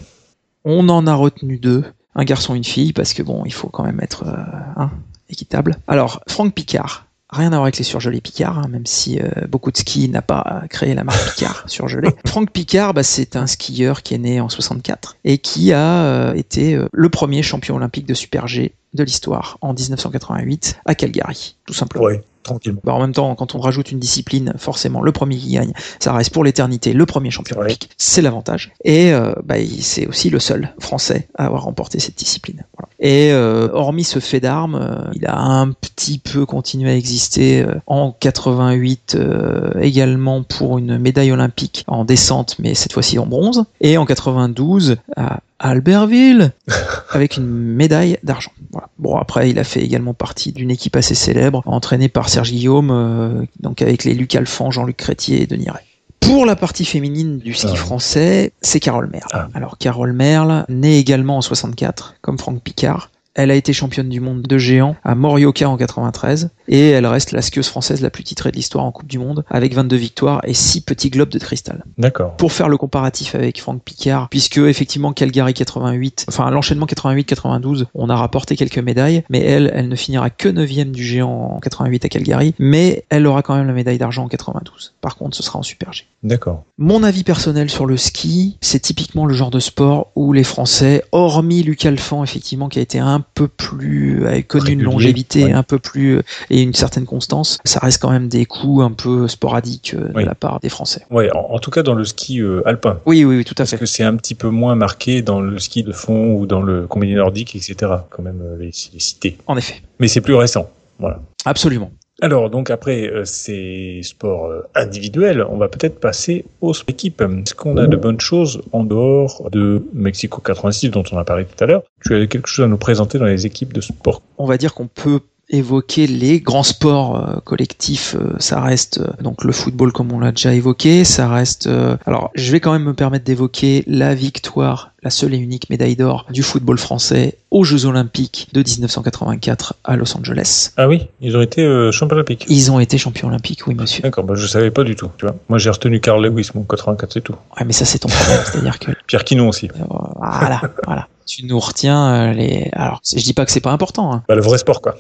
B: on en a retenu deux, un garçon et une fille, parce que bon, il faut quand même être euh, hein, équitable. Alors, Franck Picard. Rien à voir avec les surgelés Picard, hein, même si euh, beaucoup de ski n'a pas créé la marque Picard (laughs) surgelé. Franck Picard, bah, c'est un skieur qui est né en 64 et qui a euh, été euh, le premier champion olympique de Super G de l'histoire en 1988 à Calgary, tout simplement.
A: Tranquillement.
B: Bah, en même temps, quand on rajoute une discipline, forcément, le premier qui gagne, ça reste pour l'éternité le premier champion olympique. C'est l'avantage. Et euh, bah, il- c'est aussi le seul français à avoir remporté cette discipline. Voilà. Et euh, hormis ce fait d'armes, euh, il a un petit peu continué à exister euh, en 88 euh, également pour une médaille olympique en descente, mais cette fois-ci en bronze. Et en 92 à Albertville (laughs) avec une médaille d'argent. Voilà. Bon après il a fait également partie d'une équipe assez célèbre entraînée par Serge Guillaume, euh, donc avec les Luc Alphand, Jean-Luc Crétier et Denis Ray. Pour la partie féminine du ski français, c'est Carole Merle. Alors Carole Merle, née également en 64, comme Franck Picard. Elle a été championne du monde de géant à Morioka en 93 et elle reste la skieuse française la plus titrée de l'histoire en Coupe du Monde avec 22 victoires et 6 petits globes de cristal.
A: D'accord.
B: Pour faire le comparatif avec Franck Picard, puisque effectivement Calgary 88, enfin l'enchaînement 88-92, on a rapporté quelques médailles, mais elle, elle ne finira que 9 du géant en 88 à Calgary, mais elle aura quand même la médaille d'argent en 92. Par contre, ce sera en Super G.
A: D'accord.
B: Mon avis personnel sur le ski, c'est typiquement le genre de sport où les Français, hormis Luc Alphand, effectivement, qui a été un peu plus, a connu une longévité
A: ouais.
B: un peu plus, et une certaine constance, ça reste quand même des coups un peu sporadiques euh, de
A: Oui.
B: la part des Français.
A: Ouais, en, en tout cas dans le ski euh, alpin.
B: Oui, oui, oui, tout à
A: Parce
B: fait.
A: que c'est un petit peu moins marqué dans le ski de fond ou dans le combiné nordique, etc. Quand même, euh, les, les cités.
B: En effet.
A: Mais c'est plus récent. Voilà.
B: Absolument.
A: Alors, donc après euh, ces sports euh, individuels, on va peut-être passer aux équipes. Est-ce qu'on a de bonnes choses en dehors de Mexico 86 dont on a parlé tout à l'heure? Tu as quelque chose à nous présenter dans les équipes de sport?
B: On va dire qu'on peut évoquer les grands sports euh, collectifs, euh, ça reste euh, donc le football comme on l'a déjà évoqué, ça reste. euh, alors, je vais quand même me permettre d'évoquer la victoire, la seule et unique médaille d'or du football français aux Jeux Olympiques de 1984 à Los Angeles.
A: Ah oui, ils ont été euh, champions olympiques.
B: Ils ont été champions olympiques, oui monsieur.
A: D'accord, bah, je savais pas du tout. Tu vois. Moi j'ai retenu Carl Lewis, mon 84, c'est tout.
B: Ouais, mais ça c'est ton problème, c'est-à-dire que
A: Pierre Quinon aussi.
B: voilà, voilà. Tu nous retiens euh, les. Alors, je dis pas que c'est pas important. Hein.
A: Bah, le vrai sport, quoi.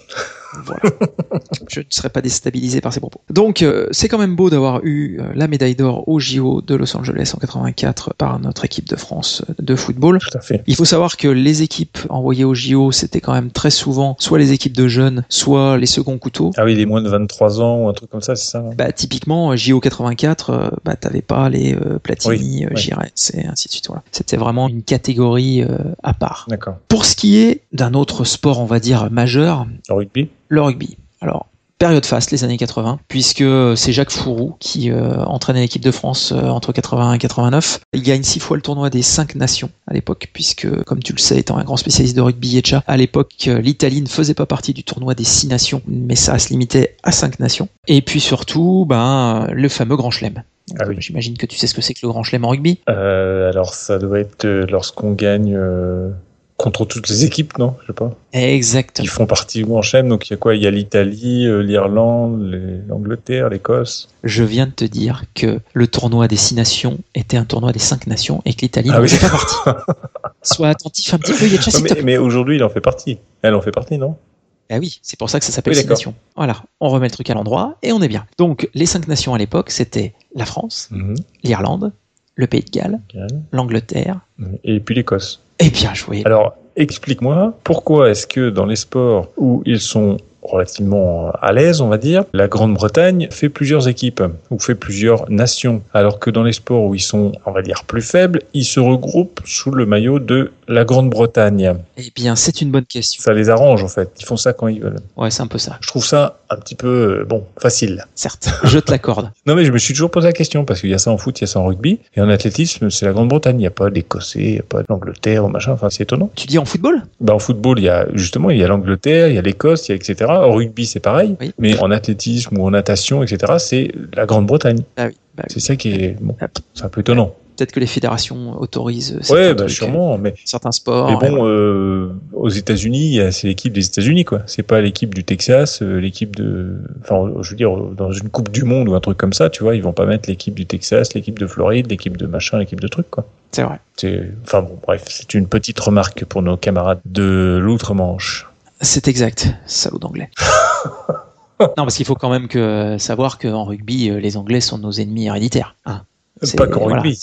B: Je ne serais pas déstabilisé par ces propos. Donc, euh, c'est quand même beau d'avoir eu euh, la médaille d'or au JO de Los Angeles en 84 par notre équipe de France de football.
A: Tout à fait.
B: Il faut savoir que les équipes envoyées au JO, c'était quand même très souvent soit les équipes de jeunes, soit les seconds couteaux.
A: Ah oui, les moins de 23 ans ou un truc comme ça, c'est ça hein
B: Bah, typiquement, euh, JO 84, euh, bah, t'avais pas les euh, Platini,
A: Oui.
B: Giresse et ainsi de suite. Voilà. C'était vraiment une catégorie euh, à part. Pour ce qui est d'un autre sport, on va dire, majeur,
A: Le rugby?
B: le rugby. Alors, période faste, les années 80, puisque c'est Jacques Fourou qui euh, entraînait l'équipe de France euh, entre 81 et 89. Il gagne six fois le tournoi des cinq nations à l'époque, puisque, comme tu le sais, étant un grand spécialiste de rugby, Yetcha, à l'époque, euh, l'Italie ne faisait pas partie du tournoi des six nations, mais ça se limitait à cinq nations. Et puis surtout, ben, le fameux Grand Chelem.
A: Ah oui.
B: J'imagine que tu sais ce que c'est que le Grand Chelem en rugby.
A: Euh, alors ça doit être euh, lorsqu'on gagne contre toutes les équipes, non Je sais pas.
B: Exactement.
A: Qui font partie Grand Chelem. Donc il y a quoi? Il y a l'Italie, euh, l'Irlande, l'Angleterre, l'Écosse.
B: Je viens de te dire que le tournoi des six nations était un tournoi des cinq nations et que l'Italie
A: Ah
B: n'en
A: oui.
B: faisait pas partie. (laughs) Sois attentif un petit peu, Yetcha,
A: Non,
B: s'il te
A: mais, mais aujourd'hui il en fait partie. Elle en fait partie, non?
B: Ah oui, c'est pour ça que ça s'appelle
A: Oui,
B: Six. Nations. Voilà, on remet le truc à l'endroit et on est bien. Donc, les cinq nations à l'époque, c'était la France,
A: Mhm.
B: l'Irlande, le Pays de Galles, l'Angleterre,
A: Et puis l'Écosse.
B: Et bien joué.
A: Alors, explique-moi, pourquoi est-ce que dans les sports où ils sont relativement à l'aise, on va dire, la Grande-Bretagne fait plusieurs équipes ou fait plusieurs nations, alors que dans les sports où ils sont, on va dire, plus faibles, ils se regroupent sous le maillot de la Grande-Bretagne.
B: Eh bien, c'est une bonne question.
A: Ça les arrange en fait, ils font ça quand ils veulent.
B: Ouais, c'est un peu ça.
A: Je trouve ça un petit peu, euh, bon, facile.
B: Certes, je te l'accorde. (laughs)
A: Non mais je me suis toujours posé la question, parce qu'il y a ça en foot, il y a ça en rugby, et en athlétisme, c'est la Grande-Bretagne, il n'y a pas d'Écossais, il n'y a pas d'Angleterre ou machin, enfin c'est étonnant.
B: Tu dis en football?
A: Bah, en football, il y a justement, il y a l'Angleterre, il y a l'Écosse, il y a etc. En rugby, c'est pareil. Mais en athlétisme ou en natation, etc., c'est la Grande-Bretagne.
B: Ah oui, bah oui.
A: C'est ça qui est, bon, c'est un peu étonnant.
B: Peut-être que les fédérations autorisent certains,
A: bah, sûrement, mais.
B: certains sports.
A: Mais bon, euh, aux États-Unis, c'est l'équipe des États-Unis, quoi. C'est pas l'équipe du Texas, euh, l'équipe de, enfin, je veux dire, dans une Coupe du Monde ou un truc comme ça, tu vois, ils vont pas mettre l'équipe du Texas, l'équipe de Floride, l'équipe de machin, l'équipe de truc, quoi.
B: C'est vrai.
A: C'est, enfin bon, bref, c'est une petite remarque pour nos camarades de l'outre-Manche.
B: C'est exact, salaud d'anglais. (laughs) non, parce qu'il faut quand même que savoir qu'en rugby, euh, les Anglais sont nos ennemis héréditaires. hein. C'est-
A: Pas qu'en
B: voilà,
A: rugby.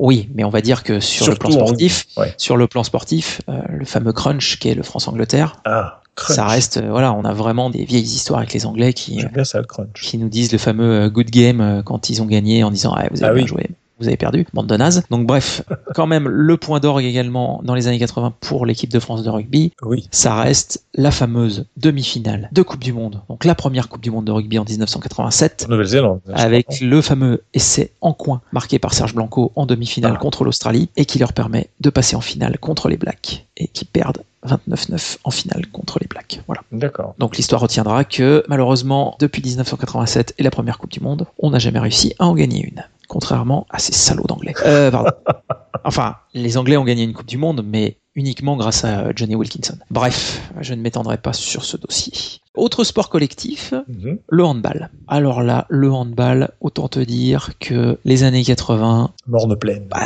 B: Oui, mais on va dire que sur
A: Surtout
B: le plan sportif,
A: ouais.
B: sur le plan sportif, euh, le fameux crunch qui est le France-Angleterre,
A: Ah,
B: ça reste, euh, voilà, on a vraiment des vieilles histoires avec les Anglais qui,
A: J'aime bien ça, le crunch.
B: qui nous disent le fameux good game quand ils ont gagné en disant ah, vous avez
A: Ah
B: bien
A: oui.
B: joué, vous avez perdu, bande de nazes. Donc bref, quand même le point d'orgue également dans les années 80 pour l'équipe de France de rugby,
A: Oui.
B: ça reste la fameuse demi-finale de Coupe du Monde. Donc la première Coupe du Monde de rugby en 1987
A: En Nouvelle-Zélande.
B: avec le fameux essai en coin marqué par Serge Blanco en demi-finale
A: Ah.
B: contre l'Australie et qui leur permet de passer en finale contre les Blacks et qui perdent 29-9 en finale contre les Blacks. Voilà.
A: D'accord.
B: Donc l'histoire retiendra que malheureusement, depuis 1987 et la première Coupe du Monde, on n'a jamais réussi à en gagner une. Contrairement à ces salauds d'anglais. Euh, pardon. (laughs) Enfin, les Anglais ont gagné une Coupe du Monde, mais uniquement grâce à euh, Johnny Wilkinson. Bref, je ne m'étendrai pas sur ce dossier. Autre sport collectif,
A: Mhm.
B: le handball. Alors là, le handball, autant te dire que les années 80,
A: Morne pleine.
B: bah,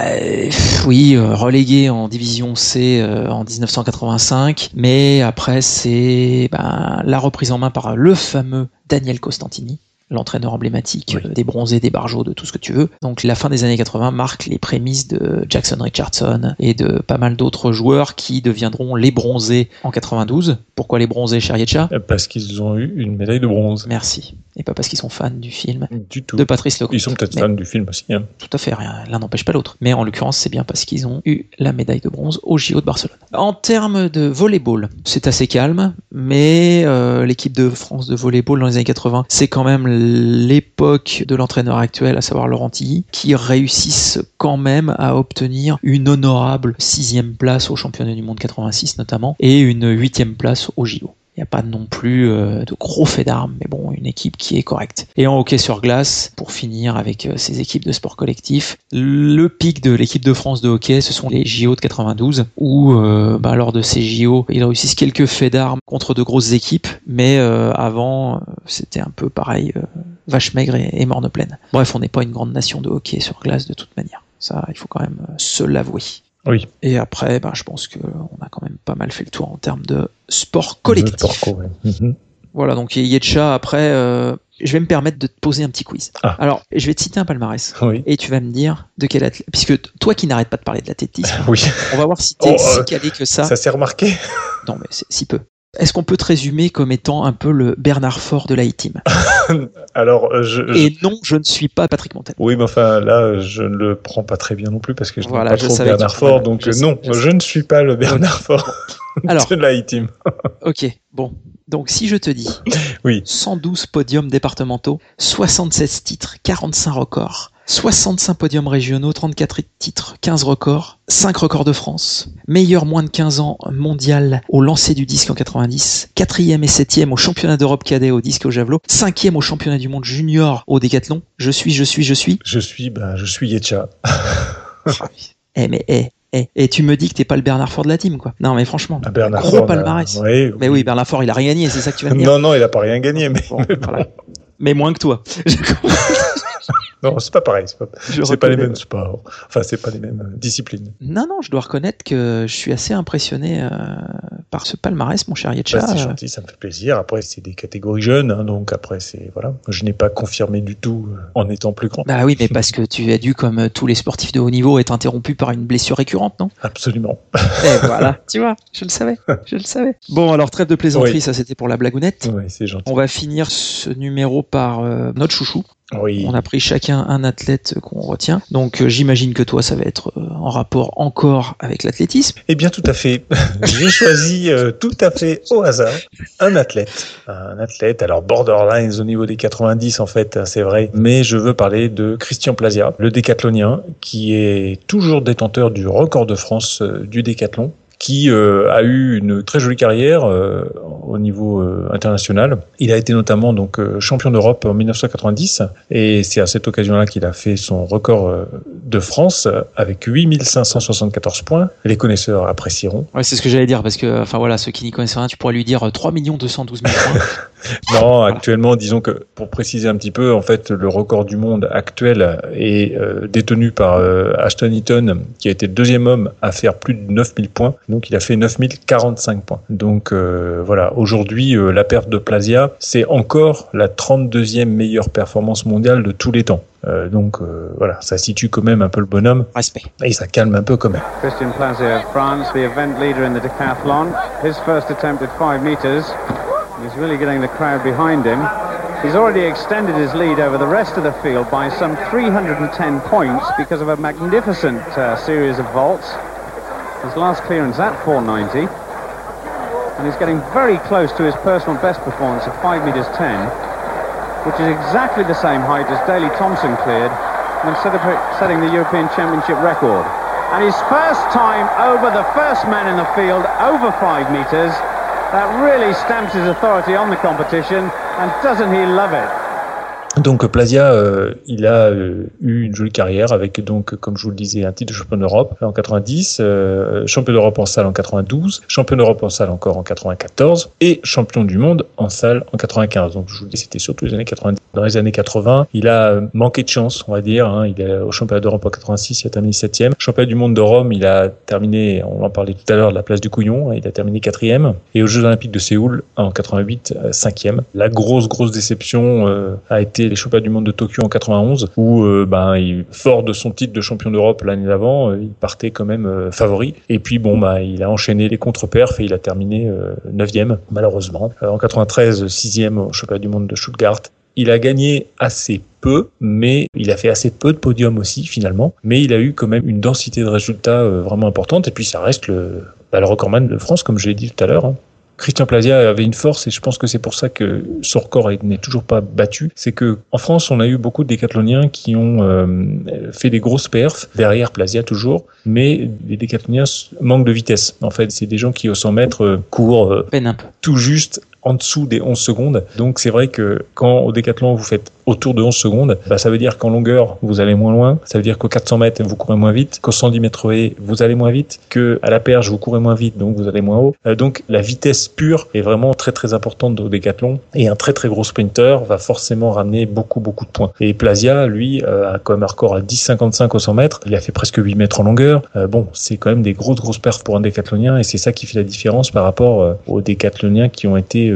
B: oui, euh, relégué en division C euh, en 1985, mais après c'est bah, la reprise en main par le fameux Daniel Costantini l'entraîneur emblématique euh, des bronzés, des barjots, de tout ce que tu veux. Donc la fin des années 80 marque les prémices de Jackson Richardson et de pas mal d'autres joueurs qui deviendront les bronzés en 92. Pourquoi les bronzés, cher Yetcha
A: Parce qu'ils ont eu une médaille de bronze.
B: Merci. Et pas parce qu'ils sont fans du film
A: Du tout.
B: de Patrice Lecomte.
A: Ils sont peut-être fans du film aussi. Hein.
B: tout à fait, rien- l'un n'empêche pas l'autre. Mais en l'occurrence, c'est bien parce qu'ils ont eu la médaille de bronze au JO de Barcelone. En termes de volleyball, c'est assez calme, mais euh, l'équipe de France de volleyball dans les années 80, c'est quand même l'époque de l'entraîneur actuel, à savoir Laurent Tilly, qui réussissent quand même à obtenir une honorable sixième place au championnat du monde 86 notamment, et une huitième place au JO. Il n'y a pas non plus euh, de gros faits d'armes, mais bon, une équipe qui est correcte. Et en hockey sur glace, pour finir avec euh, ces équipes de sport collectif, le pic de l'équipe de France de hockey, ce sont les JO de 92, où euh, bah, lors de ces JO, ils réussissent quelques faits d'armes contre de grosses équipes, mais euh, avant, c'était un peu pareil, vache maigre et, et morne pleine. Bref, on n'est pas une grande nation de hockey sur glace de toute manière. Ça, il faut quand même se l'avouer.
A: Oui.
B: Et après, ben, je pense qu'on a quand même pas mal fait le tour en termes de sport collectif.
A: Sport co, ouais. Mhm.
B: Voilà, donc Yetcha, après, euh, je vais me permettre de te poser un petit quiz.
A: Ah.
B: Alors, je vais te citer un palmarès.
A: Oui.
B: Et tu vas me dire de quel athlète. Puisque toi qui n'arrêtes pas de parler de l'athlétisme, (laughs)
A: Oui.
B: on va voir si t'es
A: Oh,
B: si
A: euh,
B: calé que ça.
A: Ça s'est remarqué
B: Non, mais c'est si peu. Est-ce qu'on peut te résumer comme étant un peu le Bernard Fort de l'A-Team (laughs)
A: Alors, euh, je, je-
B: Et non, je ne suis pas Patrick Montel.
A: Oui, mais enfin, là, je ne le prends pas très bien non plus parce que je
B: Voilà,
A: n'aime pas
B: je
A: trop Bernard Fort,
B: voilà,
A: donc euh,
B: sais,
A: non,
B: je
A: je, ne suis pas le Bernard Fort
B: Alors.
A: de la team (laughs)
B: Ok, bon. Donc si je te dis
A: Oui.
B: 112 podiums départementaux, 76 titres, 45 records, 65 podiums régionaux, 34 titres, 15 records, 5 records de France, meilleur moins de 15 ans mondial au lancer du disque en 90, 4e et 7e au championnat d'Europe cadet au disque au javelot, 5e au championnat du monde junior au décathlon. Je suis, je suis, je suis.
A: Je suis, ben, je suis Yetcha. (laughs)
B: Eh mais eh, eh, et tu me dis que t'es pas le Bernard Fort de la team quoi. Non mais franchement,
A: Ah, Bernard
B: gros
A: Fort,
B: palmarès.
A: ben, oui,
B: Mais oui, Bernard Fort il a rien gagné, c'est ça que tu vas me dire.
A: Non, non, il a pas rien gagné, mais, mais bon.
B: Voilà. Mais moins que toi. (laughs)
A: non, c'est pas pareil. C'est pas, c'est pas les mêmes sports. Enfin, c'est pas les mêmes euh, disciplines.
B: Non, non, je dois reconnaître que je suis assez impressionné euh, par ce palmarès, mon cher Yetcha.
A: Bah, c'est
B: Euh,
A: gentil, ça me fait plaisir. Après, c'est des catégories jeunes, hein, donc après, c'est voilà. Je n'ai pas confirmé du tout en étant plus grand.
B: Bah oui, mais parce que tu as dû, comme tous les sportifs de haut niveau, être interrompu par une blessure récurrente, non?
A: Absolument.
B: Et voilà, (laughs) tu vois, je le savais, je le savais. Bon, alors trêve de plaisanterie,
A: Oui.
B: ça c'était pour la blagounette.
A: Oui, c'est gentil.
B: On va finir ce numéro par euh, notre chouchou.
A: Oui.
B: On a pris chacun un athlète qu'on retient. Donc euh, j'imagine que toi, ça va être euh, en rapport encore avec l'athlétisme.
A: Eh bien, tout à fait. (laughs) J'ai choisi euh, tout à fait au hasard un athlète. Un athlète, alors borderlines au niveau des 90 en fait, hein, c'est vrai. Mais je veux parler de Christian Plazia, le décathlonien, qui est toujours détenteur du record de France du décathlon qui euh, a eu une très jolie carrière euh, au niveau euh, international. Il a été notamment donc euh, champion d'Europe en 1990 et c'est à cette occasion-là qu'il a fait son record de France avec 8574 points. Les connaisseurs apprécieront.
B: Ouais, c'est ce que j'allais dire, parce que, enfin voilà, ceux qui n'y connaissent rien, tu pourrais lui dire euh, 3 212 000 points. (laughs) (laughs)
A: Non, actuellement, disons que pour préciser un petit peu, en fait, le record du monde actuel est euh, détenu par euh, Ashton Eaton, qui a été le deuxième homme à faire plus de 9000 points. Donc, il a fait 9045 points. Donc, euh, voilà, aujourd'hui, euh, la perte de Plasia, c'est encore la 32e meilleure performance mondiale de tous les temps. Euh, donc, euh, voilà, ça situe quand même un peu le bonhomme.
B: Respect.
A: Et ça calme un peu quand même.
J: Christian Plazier of France, the event leader in the decathlon. His first attempt at 5 metres. He's really getting the crowd behind him. He's already extended his lead over the rest of the field by some 310 points because of a magnificent uh, series of vaults. His last clearance at 490. And he's getting very close to his personal best performance of 5 metres 10, which is exactly the same height as Daley Thompson cleared when set setting the European Championship record. And his first time over the first man in the field, over 5 metres, that really stamps his authority on the competition, and doesn't he love it?
A: Donc Plasia, euh, il a euh, eu une jolie carrière avec donc, comme je vous le disais, un titre de champion d'Europe en 90, euh, champion d'Europe en salle en 92, champion d'Europe en salle encore en 94 et champion du monde en salle en 95. Donc je vous le dis, c'était surtout les années 90. Dans les années 80, il a euh, manqué de chance, on va dire. Hein. Il est au championnat d'Europe en 86, il a terminé septième. Championnat du monde de Rome, il a terminé, on en parlait tout à l'heure, la place du Couillon, hein, il a terminé quatrième. Et aux Jeux Olympiques de Séoul en 88, euh, cinquième. La grosse grosse déception euh, a été les championnats du monde de Tokyo en 91 où euh, ben il, fort de son titre de champion d'Europe l'année d'avant euh, il partait quand même euh, favori et puis bon bah il a enchaîné les contre-perfs et il a terminé euh, neuvième malheureusement en 93 sixième au championnat du monde de Stuttgart il a gagné assez peu, mais il a fait assez peu de podiums aussi finalement. Mais il a eu quand même une densité de résultats vraiment importante. Et puis ça reste le, bah, le recordman de France, comme je l'ai dit tout à l'heure. hein. Christian Plazia avait une force et je pense que c'est pour ça que son record n'est toujours pas battu. C'est que en France, on a eu beaucoup de décathloniens qui ont euh, fait des grosses perfs derrière Plazia toujours, mais les décathloniens manquent de vitesse. En fait, c'est des gens qui au 100 mètres euh, courent euh, tout juste en dessous des 11 secondes. Donc c'est vrai que quand au décathlon vous faites autour de 11 secondes, bah, ça veut dire qu'en longueur vous allez moins loin, ça veut dire qu'au 400 mètres vous courez moins vite, qu'au 110 mètres vous allez moins vite, que à la perche vous courez moins vite donc vous allez moins haut. Euh, donc la vitesse pure est vraiment très très importante au décathlon et un très très gros sprinter va forcément ramener beaucoup beaucoup de points. Et Plazia lui euh, a quand même un record à 10,55 au 100 mètres, il a fait presque 8 mètres en longueur. Euh, bon c'est quand même des grosses grosses perfs pour un décathlonien et c'est ça qui fait la différence par rapport aux décathloniens qui ont été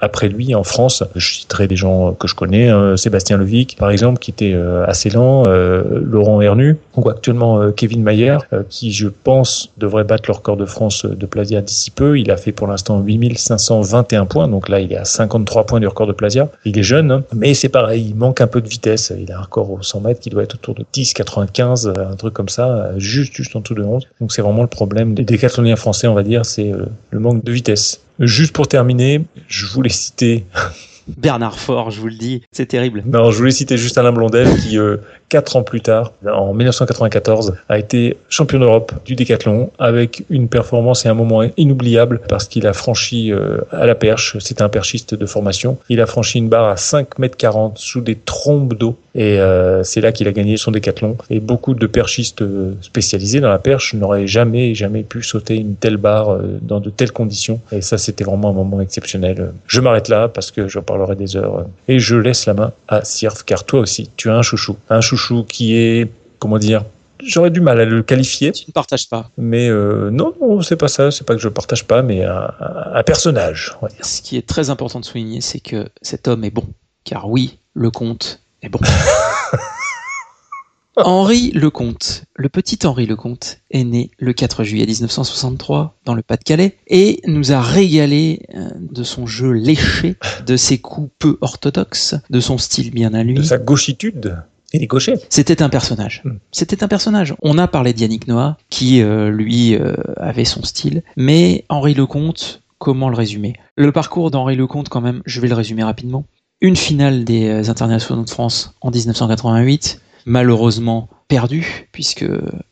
A: après lui en France. Je citerai des gens que je connais, Sébastien Levic par exemple, qui était euh, assez lent, euh, Laurent Hernu, ou actuellement euh, Kevin Mayer, qui je pense devrait battre le record de France de Plasia d'ici peu. Il a fait pour l'instant 8521 points, donc là il est à 53 points du record de Plasia. Il est jeune, hein, mais c'est pareil, il manque un peu de vitesse. Il a un record au 100 mètres qui doit être autour de 10, 95, un truc comme ça, juste juste en dessous de 11. Donc c'est vraiment le problème des décathloniens français, on va dire, c'est le manque de vitesse. Juste pour terminer, je voulais citer (laughs)
B: Bernard Fort, je vous le dis, c'est terrible.
A: Non, je voulais citer juste Alain Blondel qui, euh, quatre ans plus tard, en 1994, a été champion d'Europe du décathlon avec une performance et un moment inoubliable parce qu'il a franchi euh, à la perche, c'était un perchiste de formation, il a franchi une barre à 5 mètres 40 sous des trombes d'eau et euh, c'est là qu'il a gagné son décathlon. Et beaucoup de perchistes euh, spécialisés dans la perche n'auraient jamais, jamais pu sauter une telle barre euh, dans de telles conditions. Et ça, c'était vraiment un moment exceptionnel. Je m'arrête là parce que j'en parlerai des heures. Et je laisse la main à Sirf, car toi aussi, tu as un chouchou. Un chouchou qui est, comment dire, J'aurais du mal à le qualifier.
B: Tu ne partages pas.
A: Mais euh, non, non, c'est pas ça. C'est pas que je partage pas, mais un, personnage.
B: Ce qui est très important de souligner, c'est que cet homme est bon. Car oui, le comte est bon. (laughs) Henri Lecomte, le petit Henri Lecomte, est né le 4 juillet 1963 dans le Pas-de-Calais et nous a régalé euh, de son jeu léché, de ses coups peu orthodoxes, de son style bien à lui.
A: De sa gauchitude. Il est gaucher.
B: C'était un personnage. C'était un personnage. On a parlé d'Yannick Noah, qui euh, lui euh, avait son style, mais Henri Lecomte, comment le résumer? Le parcours d'Henri Lecomte, quand même, je vais le résumer rapidement. Une finale des euh, internationaux de France en 1988, malheureusement perdue, puisque,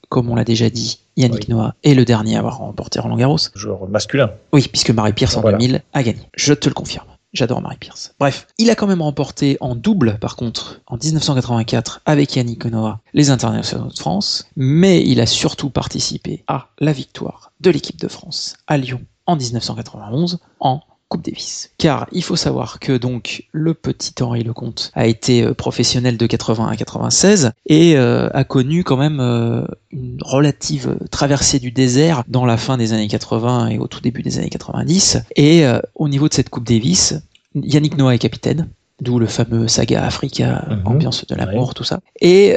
B: comme on l'a déjà dit, Yannick Noah est le dernier à avoir remporté Roland Garros.
A: Joueur masculin.
B: Oui, puisque Marie Pierce en
A: Voilà.
B: 2000 a gagné. Je te le confirme. J'adore Marie Pierce. Bref, il a quand même remporté en double, par contre, en 1984 avec Yannick Noah, les internationaux de France, mais il a surtout participé à la victoire de l'équipe de France à Lyon en 1991 en Coupe Davis. Car il faut savoir que donc le petit Henri Lecomte a été euh, professionnel de 80 à 96 et euh, a connu quand même euh, une relative traversée du désert dans la fin des années 80 et au tout début des années 90. Et euh, au niveau de cette Coupe Davis, Yannick Noah est capitaine. D'où le fameux saga Africa, ambiance de l'amour, tout ça. Et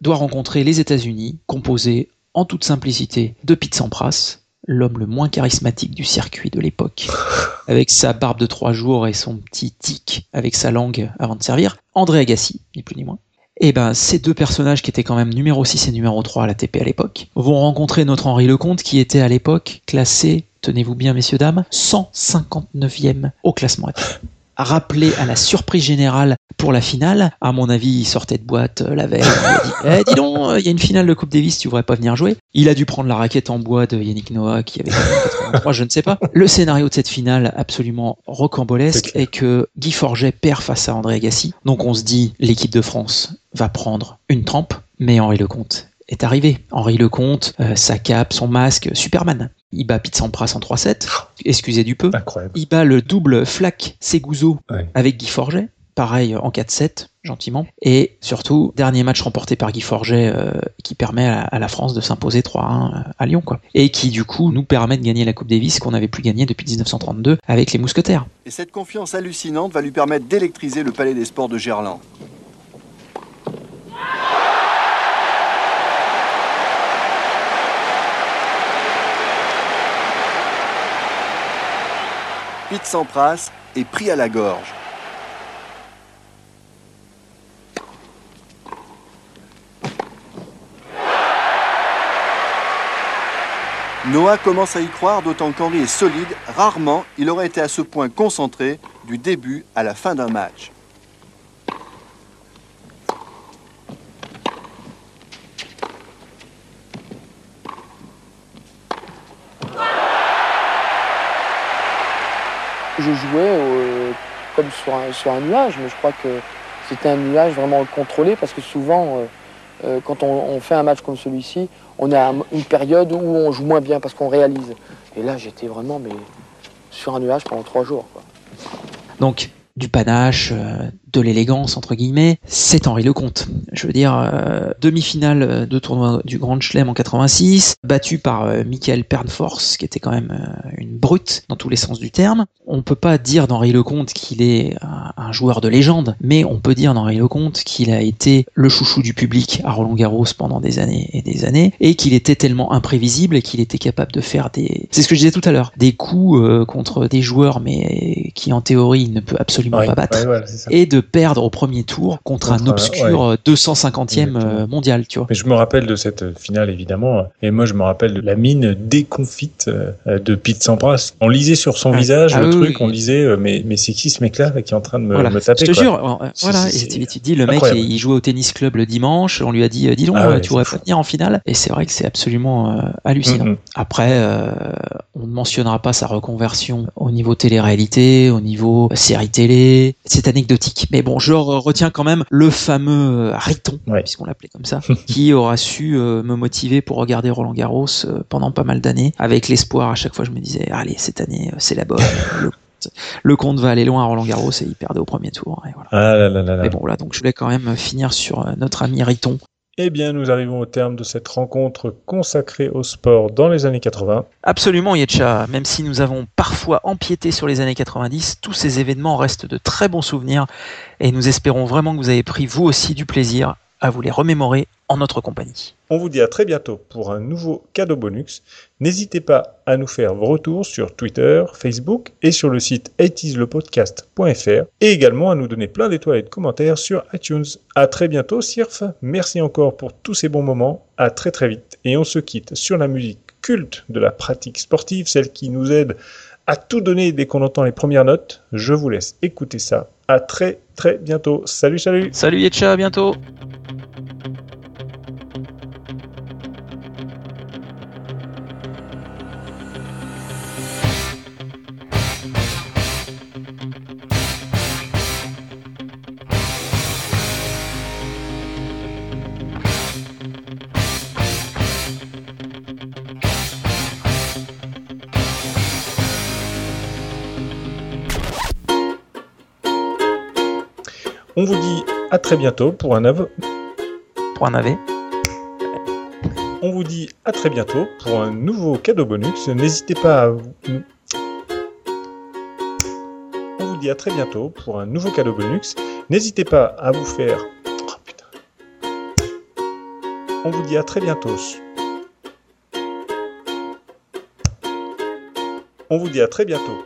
B: doit rencontrer les États-Unis, composé en toute simplicité de Pete Sampras, l'homme le moins charismatique du circuit de l'époque, (laughs) avec sa barbe de trois jours et son petit tic avec sa langue avant de servir, André Agassi, ni plus ni moins. Et ben, ces deux personnages qui étaient quand même numéro 6 et numéro 3 à la TP à l'époque, vont rencontrer notre Henri Lecomte qui était à l'époque classé, tenez-vous bien messieurs dames, 159e au classement ATP (laughs) rappelé à la surprise générale pour la finale. À mon avis, il sortait de boîte euh, la veille. Il a dit Eh, dis donc, euh, il y a une finale de Coupe Davis, tu voudrais pas venir jouer Il a dû prendre la raquette en bois de Yannick Noah qui avait 83, je ne sais pas. Le scénario de cette finale, absolument rocambolesque, est que Guy Forget perd face à André Agassi. Donc on se dit, l'équipe de France va prendre une trempe, mais Henri Lecomte est arrivé. Henri Lecomte, euh, sa cape, son masque, Superman. Il bat Pete Sampras en 3-7, excusez du peu.
A: Incroyable.
B: Il bat le double Flack Seguzo avec Guy Forget, pareil en 4-7, gentiment. Et surtout, dernier match remporté par Guy Forget euh, qui permet à, à la France de s'imposer 3-1 à Lyon, quoi. Et qui du coup nous permet de gagner la Coupe Davis qu'on n'avait plus gagnée depuis 1932 avec les Mousquetaires.
M: Et cette confiance hallucinante va lui permettre d'électriser le Palais des Sports de Gerland. Pete Sampras est pris à la gorge. Noah commence à y croire, d'autant qu'Henri est solide. Rarement, il aurait été à ce point concentré du début à la fin d'un match.
N: Je jouais euh, comme sur un, sur un nuage, mais je crois que c'était un nuage vraiment contrôlé parce que souvent, euh, euh, quand on, fait un match comme celui-ci, on a un- une période où on joue moins bien parce qu'on réalise. Et là, j'étais vraiment mais, sur un nuage pendant trois jours. quoi.
B: Donc, du panache, de l'élégance, entre guillemets, c'est Henri Lecomte. Je veux dire, euh, demi-finale de tournoi du Grand Chelem en 86, battu par euh, Michael Pernfors, qui était quand même euh, une brute dans tous les sens du terme. On peut pas dire d'Henri Lecomte qu'il est un, un joueur de légende, mais on peut dire d'Henri Lecomte qu'il a été le chouchou du public à Roland Garros pendant des années et des années, et qu'il était tellement imprévisible et qu'il était capable de faire des... C'est ce que je disais tout à l'heure, des coups euh, contre des joueurs, mais qui en théorie il ne peut absolument
A: Ouais,
B: pas battre
A: ouais,
B: et de perdre au premier tour contre,
A: Contre
B: un obscur
A: ouais.
B: euh, 250e euh, mondial, tu vois.
A: Mais je me rappelle de cette finale évidemment, et moi je me rappelle de la mine déconfite euh, de Pete Sampras. On lisait sur son
B: Ah.
A: visage
B: Ah
A: le
B: oui,
A: truc,
B: oui.
A: on disait euh, mais mais c'est qui ce mec-là qui est en train de me,
B: Voilà.
A: me taper
B: je te
A: quoi.
B: jure, euh, voilà, et tu, tu dis, le mec, il jouait au tennis club le dimanche, on lui a dit, euh, dis donc,
A: Ah ouais,
B: euh, tu pas venir en finale, et c'est vrai que c'est absolument euh, hallucinant. Après, euh, on ne mentionnera pas sa reconversion au niveau télé-réalité, au niveau série télé, c'est anecdotique. Mais bon, je re- retiens quand même le fameux euh, Riton, puisqu'on l'appelait comme ça, (laughs) qui aura su euh, me motiver pour regarder Roland Garros euh, pendant pas mal d'années, avec l'espoir à chaque fois je me disais, allez, cette année, c'est la bonne. (laughs) le, le compte va aller loin à Roland Garros et il perdait au premier tour. Et voilà.
A: Ah là là là là.
B: Mais bon, voilà, donc je voulais quand même finir sur notre ami Riton.
A: Eh bien, nous arrivons au terme de cette rencontre consacrée au sport dans les années 80.
B: Absolument, Yetcha. Même si nous avons parfois empiété sur les années 90, tous ces événements restent de très bons souvenirs et nous espérons vraiment que vous avez pris vous aussi du plaisir à vous les remémorer en notre compagnie.
A: On vous dit à très bientôt pour un nouveau cadeau bonus. N'hésitez pas à nous faire vos retours sur Twitter, Facebook et sur le site 80slepodcast.fr et également à nous donner plein d'étoiles et de commentaires sur iTunes. À très bientôt, Sirf. Merci encore pour tous ces bons moments. À très très vite. Et on se quitte sur la musique culte de la pratique sportive, celle qui nous aide à tout donner dès qu'on entend les premières notes. Je vous laisse écouter ça. À très très bientôt. Salut, salut.
B: Salut Yetcha, à bientôt.
A: Très bientôt pour un av-
B: Pour un AV.
A: On vous dit à très bientôt pour un nouveau cadeau bonus. N'hésitez pas à vous... On vous dit à très bientôt pour un nouveau cadeau bonus. N'hésitez pas à vous faire... Oh, putain. On vous dit à très bientôt. On vous dit à très bientôt